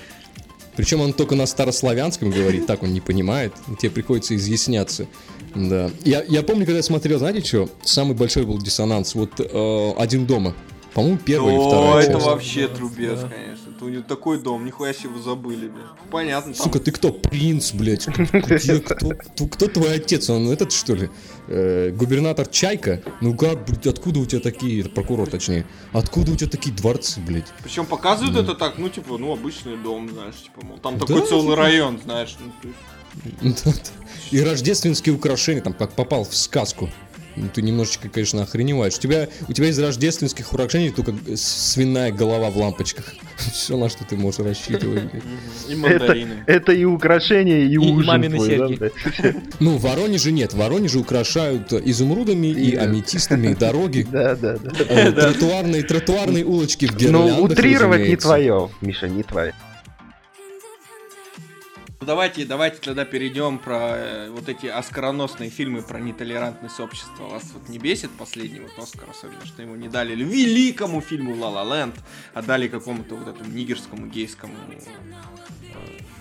C: Причем он только на старославянском говорит, так он не понимает, тебе приходится изъясняться. Да. Я, я помню, когда я смотрел, знаете что? Самый большой был диссонанс. Вот э, «Один дома». По-моему, первая и
A: О,
C: вторая
A: это
C: часть.
A: вообще трубец,
D: Да.
A: конечно. Это у него такой дом, нихуя себе его забыли, блин. Понятно, там...
C: Сука, ты кто? Принц, блядь. Где, кто, кто, кто твой отец? Он этот, что ли? Э, губернатор Чайка? Ну как, блядь, откуда у тебя такие, прокурор точнее, откуда у тебя такие дворцы, блядь?
A: Причем показывают это так, ну, типа, ну, обычный дом, знаешь, типа, мол, там
C: Да,
A: такой целый
C: типа.
A: район, знаешь. ну, то есть-
C: И рождественские украшения, там, как попал в сказку. Ну, ты немножечко, конечно, охреневаешь. У тебя, у тебя из рождественских украшений только свиная голова в лампочках. Все, на что ты можешь рассчитывать.
A: И
B: Это,
A: мандарины.
B: это и украшения, и, ужин
D: мамины
B: твой, да,
D: серьги.
C: Ну, в Воронеже нет. В Воронеже украшают изумрудами и
B: И-
C: аметистами дороги.
B: Да, да, да.
C: э, Тротуарные, тротуарные улочки в гирляндах,
B: Ну, утрировать не твое, Миша, не твое.
A: Ну, Давайте, давайте тогда перейдем про э, вот эти оскароносные фильмы про нетолерантность общества. Вас вот не бесит последний вот Оскар, особенно, что ему не дали великому фильму «Ла Ла Ленд», а дали какому-то вот этому нигерскому, гейскому.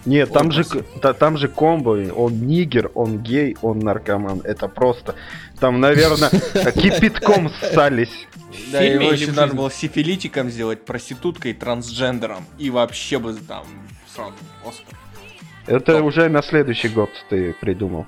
B: Нет,
A: Ой,
B: там же, та- там же комбо, он нигер, он гей, он наркоман, это просто, там, наверное, кипятком ссались.
A: Да, его еще надо было сифилитиком сделать, проституткой, трансгендером. И вообще бы там сразу Оскар.
B: Это уже на следующий год ты придумал.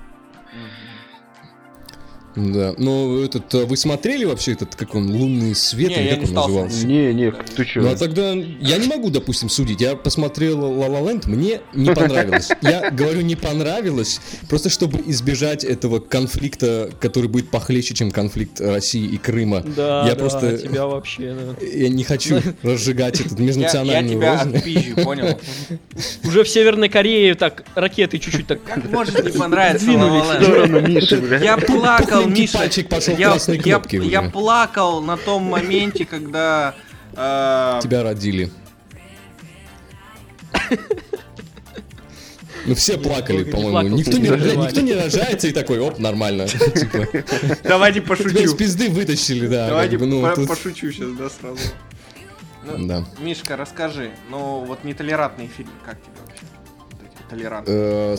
C: Да. Ну, этот, э, вы смотрели вообще этот, как он, лунный свет,
A: Не,
C: или
A: я
C: как
A: не
C: он
A: стал
C: назывался?
B: Не, не, ты чё?
C: Ну а тогда я не могу, допустим, судить. Я посмотрел La La Land, мне не понравилось. Я говорю, не понравилось, просто чтобы избежать этого конфликта, который будет похлеще, чем конфликт России и Крыма.
D: Да,
C: я
D: да,
C: просто
D: тебя вообще, да.
C: я не хочу разжигать этот
A: Я, я
C: межнациональную
A: тебя отпизжу, понял?
D: Уже в Северной Корее так ракеты чуть-чуть так
A: Как может не понравиться
D: Двинулись
A: La La Land? Я плакал,
C: Пухленький
A: Миша.
C: пальчик пошел
A: я,
C: красные
A: я-
C: кнопки
A: я
C: уже.
A: плакал на том моменте, когда... э,
C: Тебя родили. Ну все плакали, по-моему.
D: плакал,
C: Никто не, никто не рожается и такой, оп, нормально. Типа,
A: Давайте
C: Тебя из
A: пошучу.
C: пизды вытащили, да.
A: Давайте
C: как бы, ну,
A: по-
C: тут-
A: пошучу сейчас, да, сразу. Ну,
C: Да.
A: Мишка, расскажи, ну вот нетолерантные фильмы, как тебе вообще? Толерантные.
C: Э,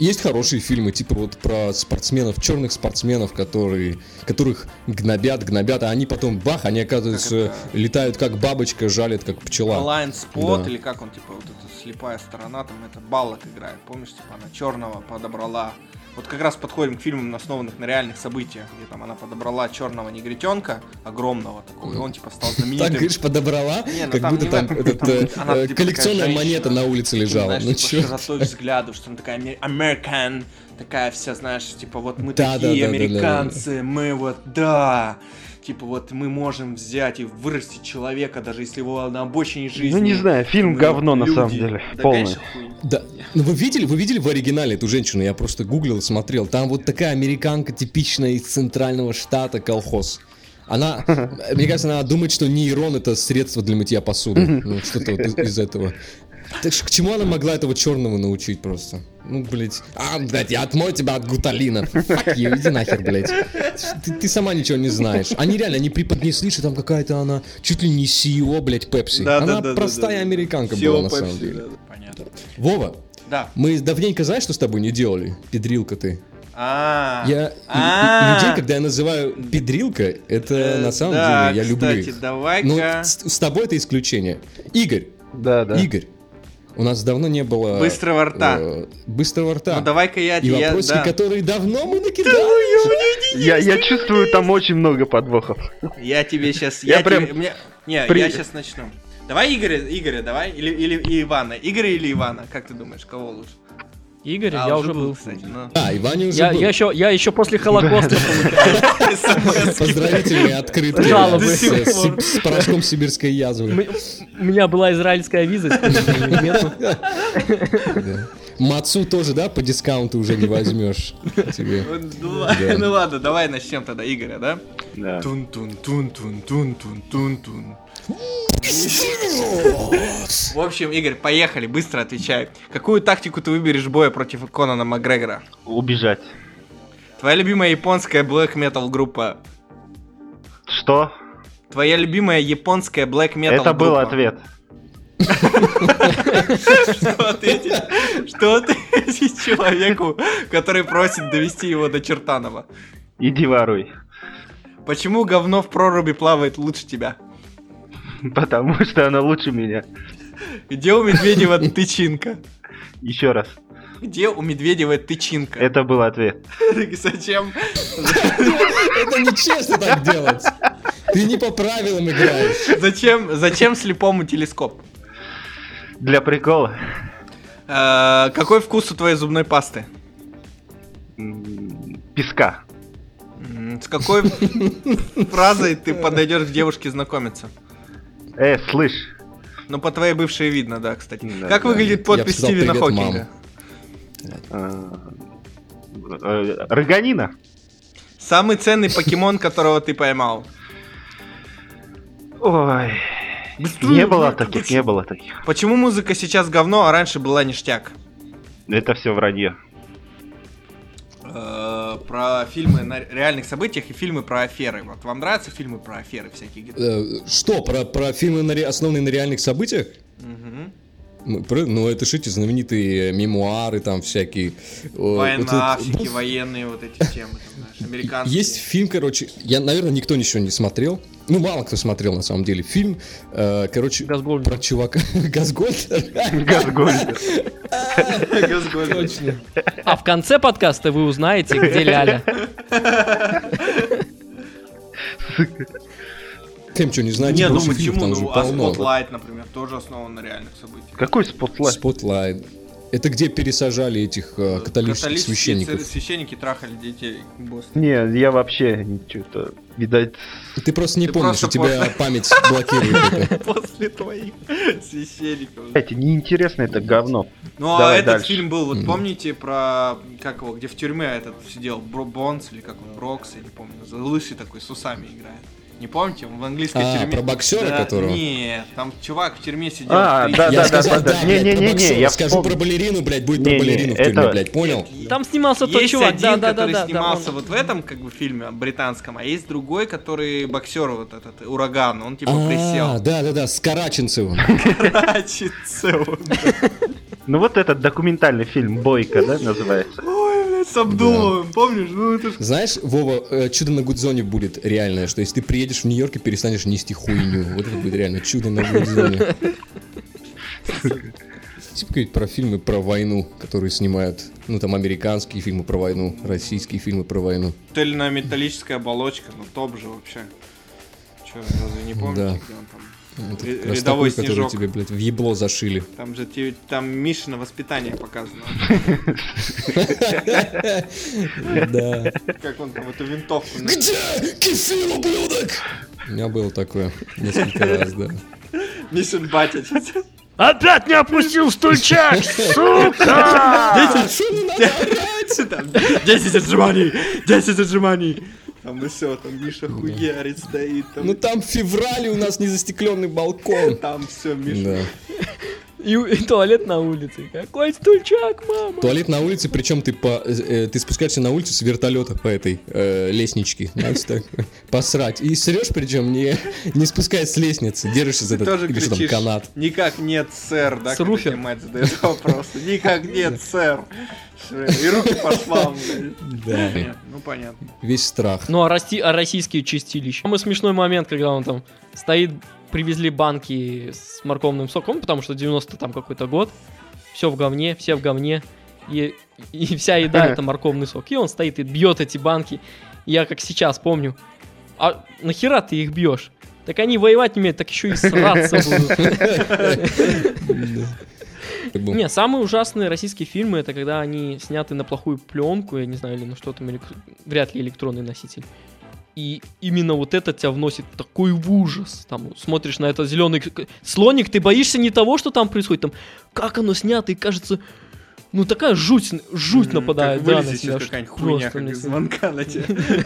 C: Есть хорошие фильмы, типа вот про спортсменов, черных спортсменов, которые, которых гнобят, гнобят, а они потом бах, они оказываются,
A: Как
C: летают как бабочка, жалят как пчела.
A: Blind Spot,
C: Да.
A: или как он, типа, вот эта слепая сторона, там, это Баллок играет, помнишь, типа, она черного подобрала. Вот как раз подходим к фильмам, основанных на реальных событиях, где там она подобрала черного негритенка, огромного такого, и он, типа, стал
C: Так,
A: знаменитым.
C: говоришь, подобрала,
A: Не, ну
C: как
A: там
C: будто там э,
A: типа,
C: коллекционная монета на улице лежала. Ну
A: типа, широтой взгляду, что она такая American, такая вся, знаешь, типа, вот мы такие американцы, мы вот, да, типа, вот мы можем взять и вырастить человека, даже если его на обочине жизни.
B: Ну не знаю, фильм
A: мы
B: говно на
A: люди.
B: самом деле,
A: Да,
B: полное.
A: конечно.
C: Да. Ну вы видели, вы видели в оригинале эту женщину? Я просто гуглил, смотрел. Там вот такая американка типичная из центрального штата колхоз. Она, мне кажется, она думает, что нейрон это средство для мытья посуды. Ну, что-то вот из, из этого. Так что к чему она могла этого черного научить просто? Ну, блядь. А, блядь, я отмою тебя от гуталина. Fuck you, иди нахер, блядь. Ты, ты сама ничего не знаешь. Они реально, они преподнесли, что там какая-то она чуть ли не CEO, блядь, Пепси.
A: Да,
C: она
A: да, да,
C: простая
A: да, да.
C: американка
A: Всего
C: была на самом
A: Pepsi,
C: деле.
A: да, да. Понятно.
C: Вова,
A: Да.
C: мы давненько знаешь, что с тобой не делали? Педрилка ты.
A: А.
C: Я и- и-
A: А.
C: людей, когда я называю педрилка, это
A: Э,
C: на самом
A: да,
C: деле я люблю
A: кстати,
C: их.
A: давай-ка.
C: Но с, с тобой это исключение. Игорь,
B: Да, да.
C: Игорь, у нас давно не было
A: Быстрого рта.
C: э, быстрого рта.
A: Ну давай-ка я
C: и
A: я-
C: вопросики,
A: да.
C: которые давно мы накидали.
B: Я, я чувствую там очень много подвохов.
A: Я тебе сейчас.
B: Я
A: Я,
B: прям
A: тебе. мне- Не,
B: при-
A: я сейчас начну. Давай Игоря, Игоря, давай. Или, или Ивана. Игоря или Ивана? Как ты думаешь, кого лучше?
D: Игорь,
A: А,
D: я уже был.
A: кстати. ну.
C: Да, и Ваня уже
D: Я,
C: был.
D: я еще, я еще после Холокоста получаю.
C: Поздравительные открытки
D: Жалобы.
C: с, порошком сибирской язвы.
D: У меня была израильская виза.
C: Мацу тоже, да, по дискаунту уже не возьмешь тебе.
A: Ну,
C: Да.
A: ну ладно, давай начнем тогда Игоря, да?
B: Да.
A: тун В общем, Игорь, поехали, быстро отвечай. Какую тактику ты выберешь боя против Конана Макгрегора?
B: Убежать.
A: Твоя любимая японская black metal группа.
B: Что?
A: Твоя любимая японская black metal
B: Это был ответ.
A: Что ответить? Что ответить человеку, который просит довести его до Чертанова?
B: Иди воруй.
A: Почему говно в проруби плавает лучше тебя?
B: Потому что она лучше меня.
A: Где у Медведева тычинка?
B: Еще раз.
A: Где у Медведева тычинка?
B: Это был ответ.
A: Зачем?
C: Это нечестно так делать. Ты не по правилам играешь.
A: Зачем, зачем слепому телескоп?
B: Для прикола.
A: Э, какой вкус у твоей зубной пасты?
B: Песка.
A: С какой фразой ты подойдешь к девушке знакомиться?
B: Э, слышь.
A: Ну, по твоей бывшей видно, да, кстати.
B: Да,
A: как
B: да.
A: выглядит
C: Я
A: подпись Стивена
C: «Привет,
A: Хокинга?
B: э, э, Роганина.
A: Самый ценный покемон, которого ты поймал?
B: Ой. Не было таких, не было таких.
A: Почему музыка сейчас говно, а раньше была ништяк?
B: Это все вранье.
A: Э, Про фильмы на реальных событиях и фильмы про аферы. Вот вам нравятся фильмы про аферы всякие?
C: Э, Что, про, про фильмы, на основанные на реальных событиях?
A: Мгм.
C: Про- Ну, это же эти знаменитые мемуары там всякие. О,
A: Война,
C: вот это-
A: военные вот эти темы, там, знаешь, американские.
C: Есть фильм, короче, я, наверное, никто ничего не смотрел. Ну, мало кто смотрел, на самом деле. Фильм, э, короче,
D: Газгольдер.
C: про чувака... Газгольдер?
B: Газгольдер.
A: Газгольдер.
C: Точно.
D: А в конце подкаста вы узнаете, где Ляля.
C: Кем что, не знаете?
A: Не, ну почему?
C: там же
A: Ну, а
C: полно.
A: Spotlight, например, тоже основан на реальных событиях.
B: Какой Spotlight?
C: Spotlight. Это где пересажали этих э, католических
A: Католические
C: священников.
A: священники трахали детей Бостоне.
B: Не, я вообще что-то, видать,
C: Ты просто не
A: Ты
C: помнишь,
A: просто
C: у тебя
A: после-
C: память блокирует.
A: После твоих священников.
B: знаете, неинтересно это говно.
A: Ну а этот фильм был, вот помните про, как его, где в тюрьме этот сидел, Бро Бонс или как он, Брокс, я не помню, лысый такой, с усами играет. Не помните? В английской
C: А,
A: тюрьме.
C: про боксера,
A: Да,
C: которого?
A: Нет, там чувак в тюрьме сидел.
B: А, да,
C: Я
B: да,
C: сказал,
B: да,
C: да,
B: Не, не, не, не, я
C: Скажу про балерину, блядь, будет
B: Не,
C: про
B: не,
C: балерину в
B: это-
C: тюрьме, блядь, понял?
D: Там снимался тот
A: Есть
D: чувак,
A: один,
D: да, да, да,
A: который
D: да, да.
A: снимался
D: он-
A: вот в этом, как бы, фильме британском, а есть другой, который боксер вот этот, ураган, он типа
C: А,
A: присел.
C: да, да, да, с Караченцевым.
A: Он.
B: Ну вот этот документальный фильм «Бойко», да, называется?
A: С Абдуловым, помнишь? Ну это ж
C: Знаешь, Вова, э, чудо на Гудзоне будет реальное, что если ты приедешь в Нью-Йорк и перестанешь нести хуйню, вот это будет реально чудо на Гудзоне. Типа говорить про фильмы про войну, которые снимают, ну там американские фильмы про войну, российские фильмы про войну.
A: Тельная металлическая оболочка, ну топ же вообще. Че, разве не помните,
C: Да.
A: где он там?
C: Раз
A: рядовой
C: такой, который
A: снежок.
C: тебе, блядь, в ебло зашили.
A: Там же там Мишина воспитание показано.
C: Да.
A: Как он там эту винтовку... на-
C: Где кефир, ублюдок? У меня было такое несколько раз, да.
A: Мишин батя.
D: Опять не опустил стульчак, сука!
A: Там 10 отжиманий! 10 отжиманий! Там и все, там Миша хуярит, стоит, там,
C: Ну там в феврале у нас незастекленный балкон.
A: там все, Миша.
D: И, и туалет на улице. Какой стульчак, мама?
C: Туалет на улице, причем ты по, э, э, ты спускаешься на улицу с вертолета по этой э, лестничке, знаете, так, посрать. И срешь, причем не, не спускаясь с лестницы, держишься за
A: Ты
C: этот,
A: тоже
C: или что там,
A: кричишь,
C: канат.
A: никак нет, сэр, да,
D: С
A: тебе мать задает вопрос. Никак нет, сэр. И руки по швам, блядь.
C: Да.
A: Нет, Ну, понятно.
C: Весь страх.
D: Ну, а, расти, а российские чистилища? Самый смешной момент, когда он там стоит, привезли банки с морковным соком, потому что 90 там какой-то год, все в говне, все в говне, и, и вся еда это морковный сок. И он стоит и бьет эти банки. Я как сейчас помню, а нахера ты их бьешь? Так они воевать не умеют, так еще и сраться будут. Не, самые ужасные российские фильмы это когда они сняты на плохую пленку, я не знаю, или на что там, вряд ли электронный носитель. И именно вот это тебя вносит такой в ужас. Там смотришь на этот зеленый слоник, ты боишься не того, что там происходит, там как оно снято, и кажется, Ну такая жуть, жуть
A: М,
D: нападает,
A: как
D: да, на тебя.
A: какая-нибудь хуйня,
D: просто
A: как
D: на
A: из звонка на тебя.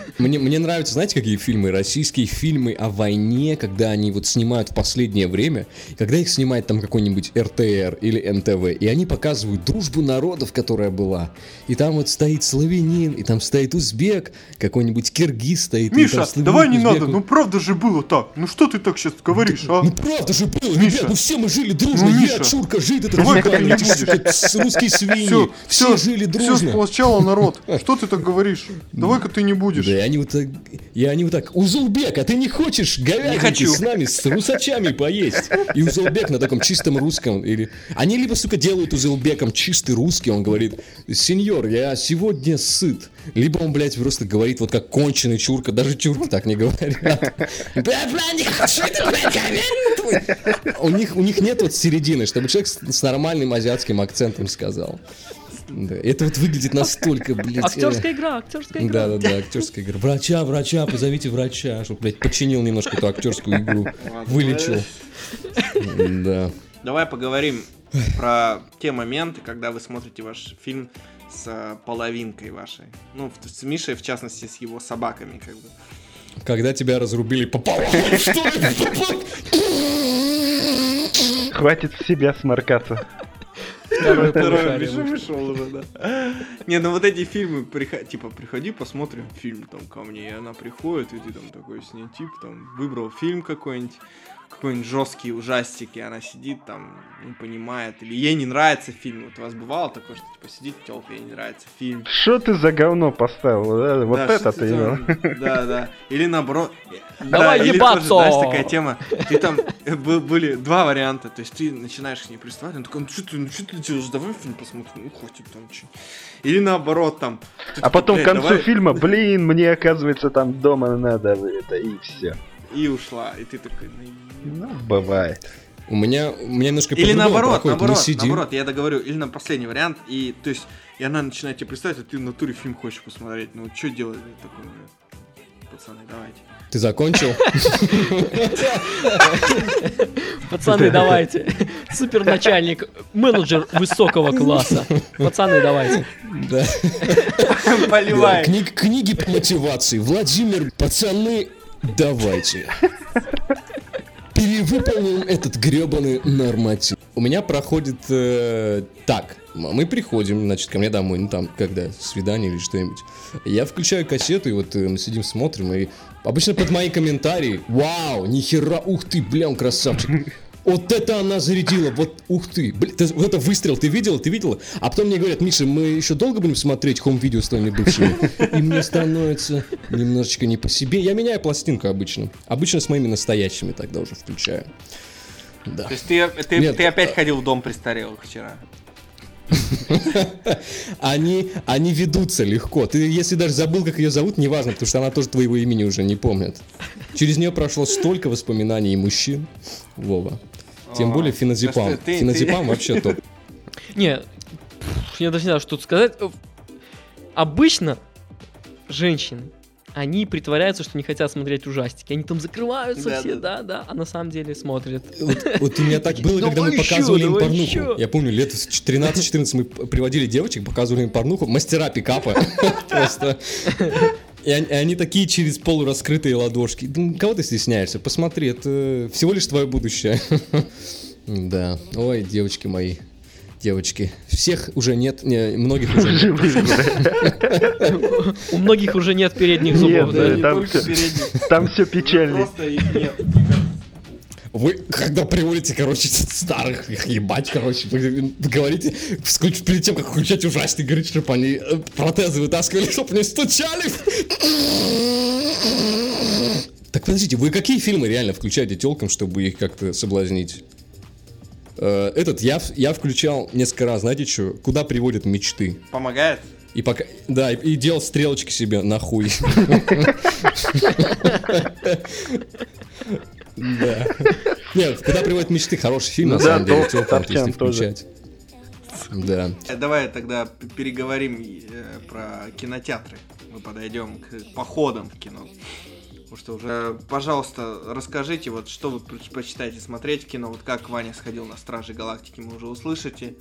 C: Мне, мне нравятся, знаете, какие фильмы? Российские фильмы о войне, когда они вот снимают в последнее время, когда их снимает там какой-нибудь РТР или НТВ, и они показывают дружбу народов, которая была. И там вот стоит славянин, и там стоит узбек, какой-нибудь киргиз стоит.
E: Миша,
C: славянин,
E: давай не
C: узбек,
E: надо, ну правда же было так. Ну что ты так сейчас говоришь, а?
C: Ну правда же было,
E: Миша.
C: ребят, ну все мы жили дружно,
E: Ну,
C: я. Чурка, жид, этот
E: Давай
C: Жиган, свиньи,
E: Все,
C: все, жили
E: Все
C: дружно.
E: сплощало народ. Что ты так говоришь? Давай-ка ты не будешь.
C: Да, и они вот так, и они вот так, Узулбек, а ты не хочешь говядинки с нами, с русачами поесть? И Узулбек на таком чистом русском, или... Они либо, сука, делают Узулбеком чистый русский, он говорит, сеньор, я сегодня сыт. Либо он, блядь, просто говорит вот как конченый чурка, даже чурки так не говорят. Бля, бля, не хочу это, блядь, говядину. У них, у них нет вот середины, чтобы человек с, с нормальным азиатским акцентом сказал. Да, Это вот выглядит настолько, блядь... э,
D: Актерская игра, актерская игра.
C: да, да, да, актерская игра. Врача, врача, позовите врача, чтобы, блядь, починил немножко эту актерскую игру. Вылечил. Да.
A: Давай поговорим про те моменты, когда вы смотрите ваш фильм с половинкой вашей. Ну, с Мишей, в частности, с его собаками, как бы.
C: Когда тебя разрубили пополам. Что?
B: Хватит себя сморкаться.
A: Второй Миша вышел уже, да. Не, ну вот эти фильмы, типа, приходи, посмотрим фильм там ко мне, и она приходит, и ты там такой с ней, тип, там, выбрал фильм какой-нибудь, какой-нибудь жесткий ужастик, и она сидит там, не понимает, или ей не нравится фильм. Вот у вас бывало такое, что, типа, сидит телка, ей не нравится фильм.
B: Что ты за говно поставил? да? Вот
A: Да,
B: это
A: что
B: ты имел.
A: Да, да. Или наоборот.
D: Давай
A: Да, или
D: ебаться!
A: тоже, знаешь, такая тема. Ты там э, был- были два варианта. То есть ты начинаешь к ней приставать, он такой, ну что ты, ну что ты делаешь, давай фильм посмотрим, ну хватит там че. Или наоборот там.
B: А потом к
A: «Блядь,
B: концу
A: давай».
B: фильма, блин, мне оказывается там дома надо это и все.
A: И ушла. И ты такой, ну,
B: Ну, бывает.
C: У меня, у меня немножко
A: Или наоборот,
C: проходит.
A: Наоборот, наоборот, я договорю, или на последний вариант, и то есть, и она начинает тебе представить, а ты в натуре фильм хочешь посмотреть, ну что делать? Я такой, «Ну, пацаны, давайте.
C: Ты закончил?
D: Пацаны, давайте. Суперначальник, менеджер высокого класса. Пацаны, давайте.
C: Да.
A: Поливай.
C: книг- Книги по мотивации. Владимир, пацаны, давайте. Перевыполним этот гребаный норматив. У меня проходит э, так. Мы приходим, значит, ко мне домой, ну там, когда, свидание или что-нибудь. Я включаю кассету, и вот э, мы сидим, смотрим, и обычно под мои комментарии, вау, нихера, ух ты, бля, он красавчик. Вот это она зарядила, вот ух ты, бля, ты- вот это выстрел, ты видела, ты видела? А потом мне говорят, Миша, мы еще долго будем смотреть хом-видео с твоими бывшими? И мне становится немножечко не по себе. Я меняю пластинку обычно. Обычно с моими настоящими тогда уже включаю. Да.
A: То есть ты, ты,
C: Нет,
A: ты опять ходил в дом престарелых вчера?
C: Они, они ведутся легко. Ты, если даже забыл, как ее зовут, неважно, потому что она тоже твоего имени уже не помнит. Через нее прошло столько воспоминаний и мужчин. Вова. Тем более феназепам. Феназепам вообще топ.
D: Не, я даже не знаю, что тут сказать. Э, Обычно женщины, они притворяются, что не хотят смотреть ужастики. Они там закрываются
A: Да,
D: все,
A: да.
D: да, да, а на самом деле смотрят.
C: Вот, вот у меня так было, когда мы показывали им
D: давай
C: порнуху. Я помню, лет в 13-14 мы приводили девочек, показывали им порнуху. Мастера пикапа. Просто. И они, и они такие через полураскрытые ладошки. Ну, кого ты стесняешься? Посмотри, это всего лишь твое будущее. Да. Ой, девочки мои. Девочки. Всех уже нет, не, многих уже нет.
D: У многих уже нет передних зубов,
B: да,
A: передних,
B: Там все печально.
A: Просто их нет.
C: Вы, когда приводите, короче, старых, их ебать, короче, вы говорите, перед тем, как включать ужастик, говорите, чтобы они э, протезы вытаскивали, чтобы не стучали. Так подождите, вы какие фильмы реально включаете телкам, чтобы их как-то соблазнить? Э, Этот я, я включал несколько раз, знаете что? Куда приводят мечты?
A: Помогает?
C: И пока, да, и, и делал стрелочки себе на хуй. Да. Нет, куда приводят мечты, хороший фильм,
B: Ну
C: на самом деле,
B: Топчан
C: если
B: тоже.
C: включать. Да.
A: Э, Давай тогда переговорим э, про кинотеатры. Мы подойдем к походам в кино. Потому что уже, э, пожалуйста, расскажите, вот что вы предпочитаете смотреть в кино, вот как Ваня сходил на Стражи Галактики, мы уже услышите.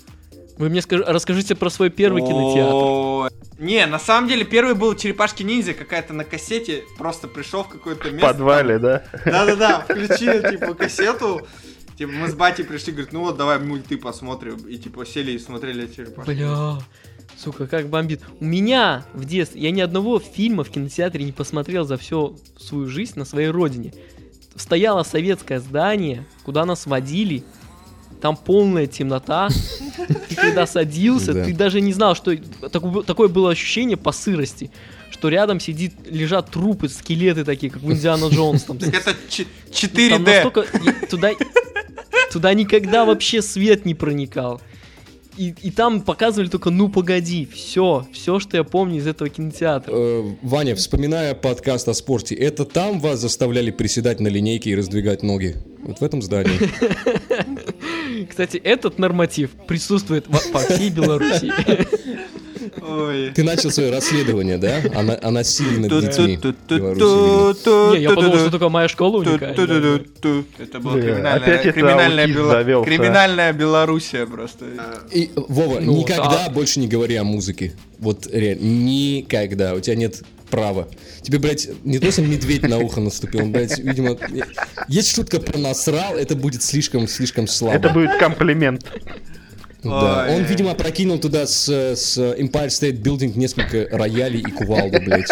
D: Вы мне скаж- расскажите про свой первый кинотеатр.
A: Не, на самом деле первый был Черепашки Ниндзя, какая-то на кассете, просто пришел в какое-то
B: В
A: место.
B: подвале, да?
A: Да-да-да, включили, типа, кассету. Типа, мы с батей пришли, говорит, ну вот, давай мульты посмотрим. И, типа, сели и смотрели черепашки.
D: Бля, сука, как бомбит. У меня в детстве, я ни одного фильма в кинотеатре не посмотрел за всю свою жизнь на своей родине. Стояло советское здание, куда нас водили, там полная темнота. Ты когда садился,
C: Да.
D: ты даже не знал, что... Такое, было ощущение по сырости, что рядом сидит, лежат трупы, скелеты такие, как в Индиана Джонс. Там,
A: Так это ч-
D: там
A: 4D.
D: настолько... Туда, туда никогда вообще свет не проникал. И, и там показывали только «Ну, погоди». Все, все, что я помню из этого кинотеатра.
C: Э, Ваня, вспоминая подкаст о спорте, это там вас заставляли приседать на линейке и раздвигать ноги? Вот в этом здании.
D: Кстати, этот норматив присутствует по всей Беларуси.
A: Ой.
C: Ты начал свое расследование, да? О, о насилии над детьми.
D: Не, я подумал, что только моя школа уникальна.
A: Ту-ту-ту-ту. Это была криминальная,
B: опять это
A: криминальная, Белоруссия просто.
C: И, Вова,
D: Ну,
C: никогда
D: а-
C: больше не говори о музыке. Вот реально, никогда. У тебя нет права. Тебе, блядь, не то, что медведь на ухо наступил, он, блядь, видимо... Есть шутка про насрал, это будет слишком, слишком слабо.
B: Это будет комплимент.
C: Да,
A: Ой.
C: он, видимо, прокинул туда с, с Empire State Building несколько роялей и кувалду, блядь.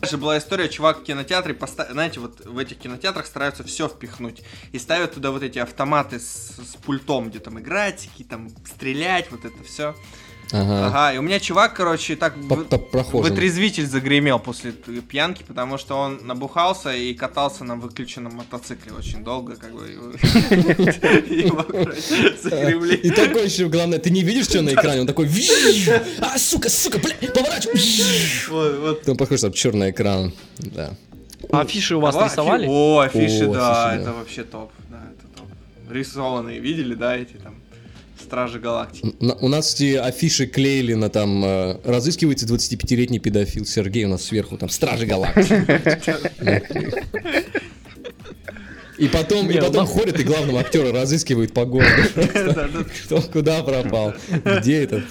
A: Дальше была история, чувак в кинотеатре, поста- знаете, вот в этих кинотеатрах стараются все впихнуть. И ставят туда вот эти автоматы с, с пультом, где там играть, какие там стрелять, вот это все.
C: Ага.
A: Ага, и у меня чувак, короче, так вытрезвитель загремел после пьянки, потому что он набухался и катался на выключенном мотоцикле очень долго, как бы. и- и Его, короче, загремли.
C: И такой еще, главное, ты не видишь, что на экране? Он такой, «Виу! а, сука, сука, блядь, поворачивай.
A: Вот, вот.
C: Он похож на черный экран, да.
D: А афиши у вас рисовали?
A: О, афиши,
C: О,
A: да,
C: афиши, да.
A: это вообще топ. Да, это топ. Рисованные, видели, да, эти там Стражи Галактики.
C: У нас эти афиши клеили на там э, разыскивается 25-летний педофил Сергей, у нас сверху там Стражи Галактики. И потом, и
D: Не,
C: потом
D: ну-
C: ходят и главного актера разыскивают по городу. Кто куда пропал? Где этот?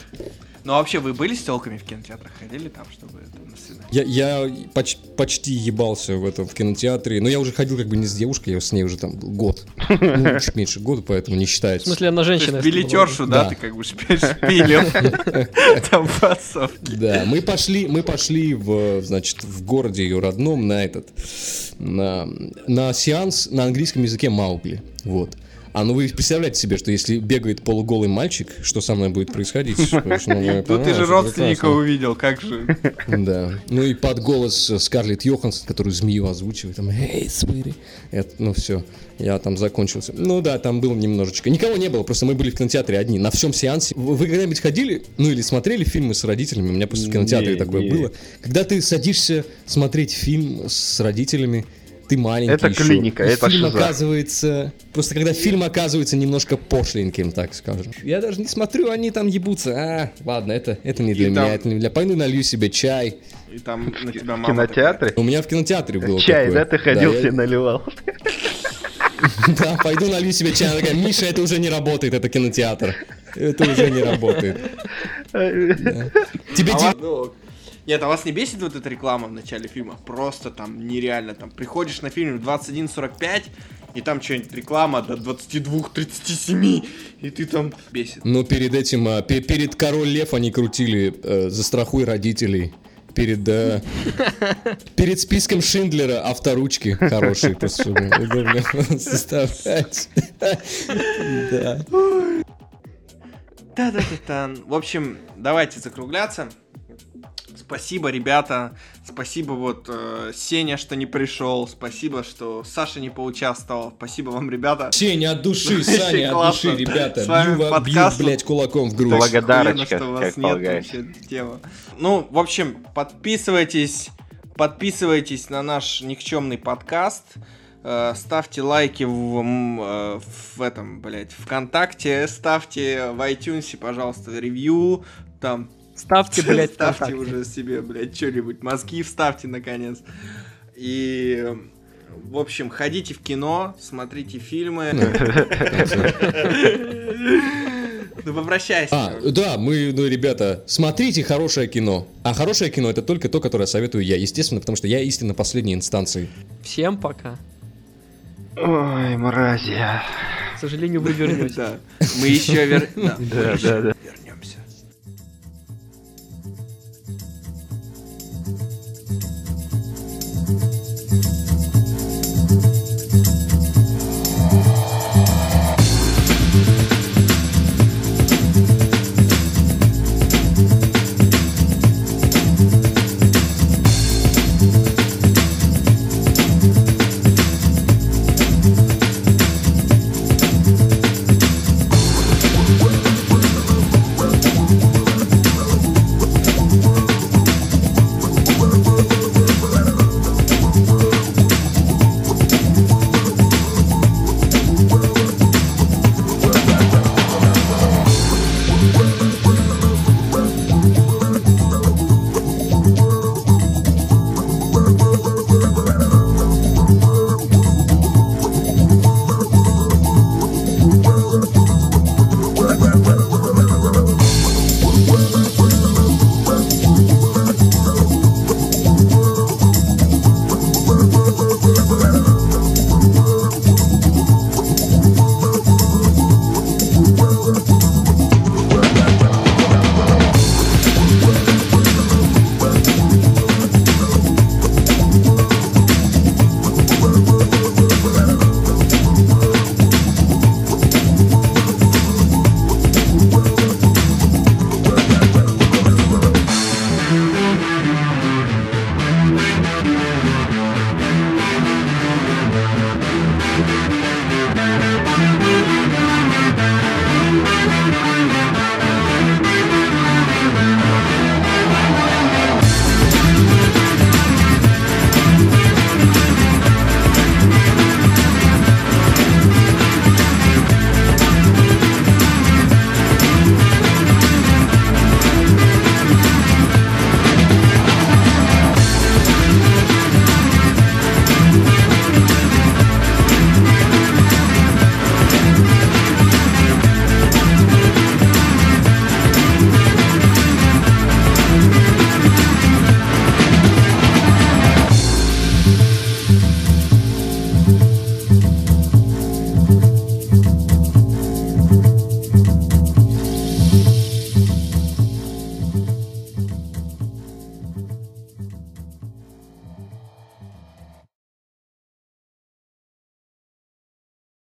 A: Ну, а вообще, вы были с телками в кинотеатрах? Ходили там, чтобы там на свидание?
C: Я, я поч- почти ебался в этом в кинотеатре, но я уже ходил как бы не с девушкой, я с ней уже там год. Ну, чуть меньше года, поэтому не
D: В
C: считается.
D: смысле, она женщина.
A: билетершу, да,
C: Да.
A: ты как бы шпи- шпилил. Там подсовки.
C: Да, мы пошли, мы пошли в, значит, в городе ее родном на этот, на, на сеанс на английском языке Маугли, вот. А ну вы представляете себе, что если бегает полуголый мальчик, что со мной будет происходить? Ну,
A: Ну, ты же родственника увидел, как же.
C: Да. Ну и под голос Скарлетт Йоханссон, которую змею озвучивает, там, эй. Это, ну все, я там закончился. Ну да, там было немножечко. Никого не было, просто мы были в кинотеатре одни. На всем сеансе. Вы, когда-нибудь ходили, ну или смотрели фильмы с родителями? У меня просто в кинотеатре такое было. Когда ты садишься смотреть фильм с родителями, ты маленький
B: Это
C: еще,
B: клиника,
C: и
B: это
C: фильм
B: шиза.
C: оказывается... Просто когда фильм оказывается немножко пошленьким, так скажем. Я даже не смотрю, они там ебутся. А, ладно, это, это не для
A: И
C: меня,
A: там-
C: это не для... Пойду налью себе чай.
A: И там на тебя
B: В
A: мама
B: кинотеатре?
C: У меня в кинотеатре было
B: Чай,
C: такое.
B: да, ты ходил,
C: я-
B: себе наливал.
C: Да, пойду налью себе чай. Она такая, Миша, это уже не работает, это кинотеатр. Это уже не работает. Тебе
A: А
C: ди-
A: вас- ну, Нет, а вас не бесит вот эта реклама в начале фильма? Просто там нереально. Там приходишь на фильм в 21.45, и там что-нибудь реклама до 22.37, и ты там бесит.
C: Ну, перед этим, а, пе- перед Король Лев они крутили э, «Застрахуй родителей». Перед, э, перед списком Шиндлера авторучки хорошие, просто удобно составлять. Да.
A: Та-та-та-та. В общем, давайте закругляться. Спасибо, ребята. Спасибо вот э, Сеня, что не пришел. Спасибо, что Саша не поучаствовал. Спасибо вам, ребята.
C: Сеня от души, Саня от души, ребята.
A: С вами
C: Бью, ва- бью,
A: подкаст.
C: блядь, кулаком в грудь.
B: Благо- Благодарочка,
A: что у вас
B: как
A: нет вообще тема. Ну, в общем, подписывайтесь, подписывайтесь на наш никчемный подкаст. э, Ставьте лайки в, э, в этом, блядь, ВКонтакте, ставьте в iTunes, пожалуйста, ревью, там
D: Ставьте, блядь,
A: Ставьте уже себе, блядь, что-нибудь. Мозги вставьте, наконец. И, в общем, ходите в кино, смотрите фильмы. Ну, попрощайся.
C: А, да, мы, ну, ребята, смотрите хорошее кино. А хорошее кино это только то, которое советую я, естественно, потому что я истинно последней инстанции.
D: Всем пока.
B: Ой, мрази.
D: К сожалению, вы вернетесь.
A: Да. Мы еще вер... да,
B: Да, да,
A: вернемся.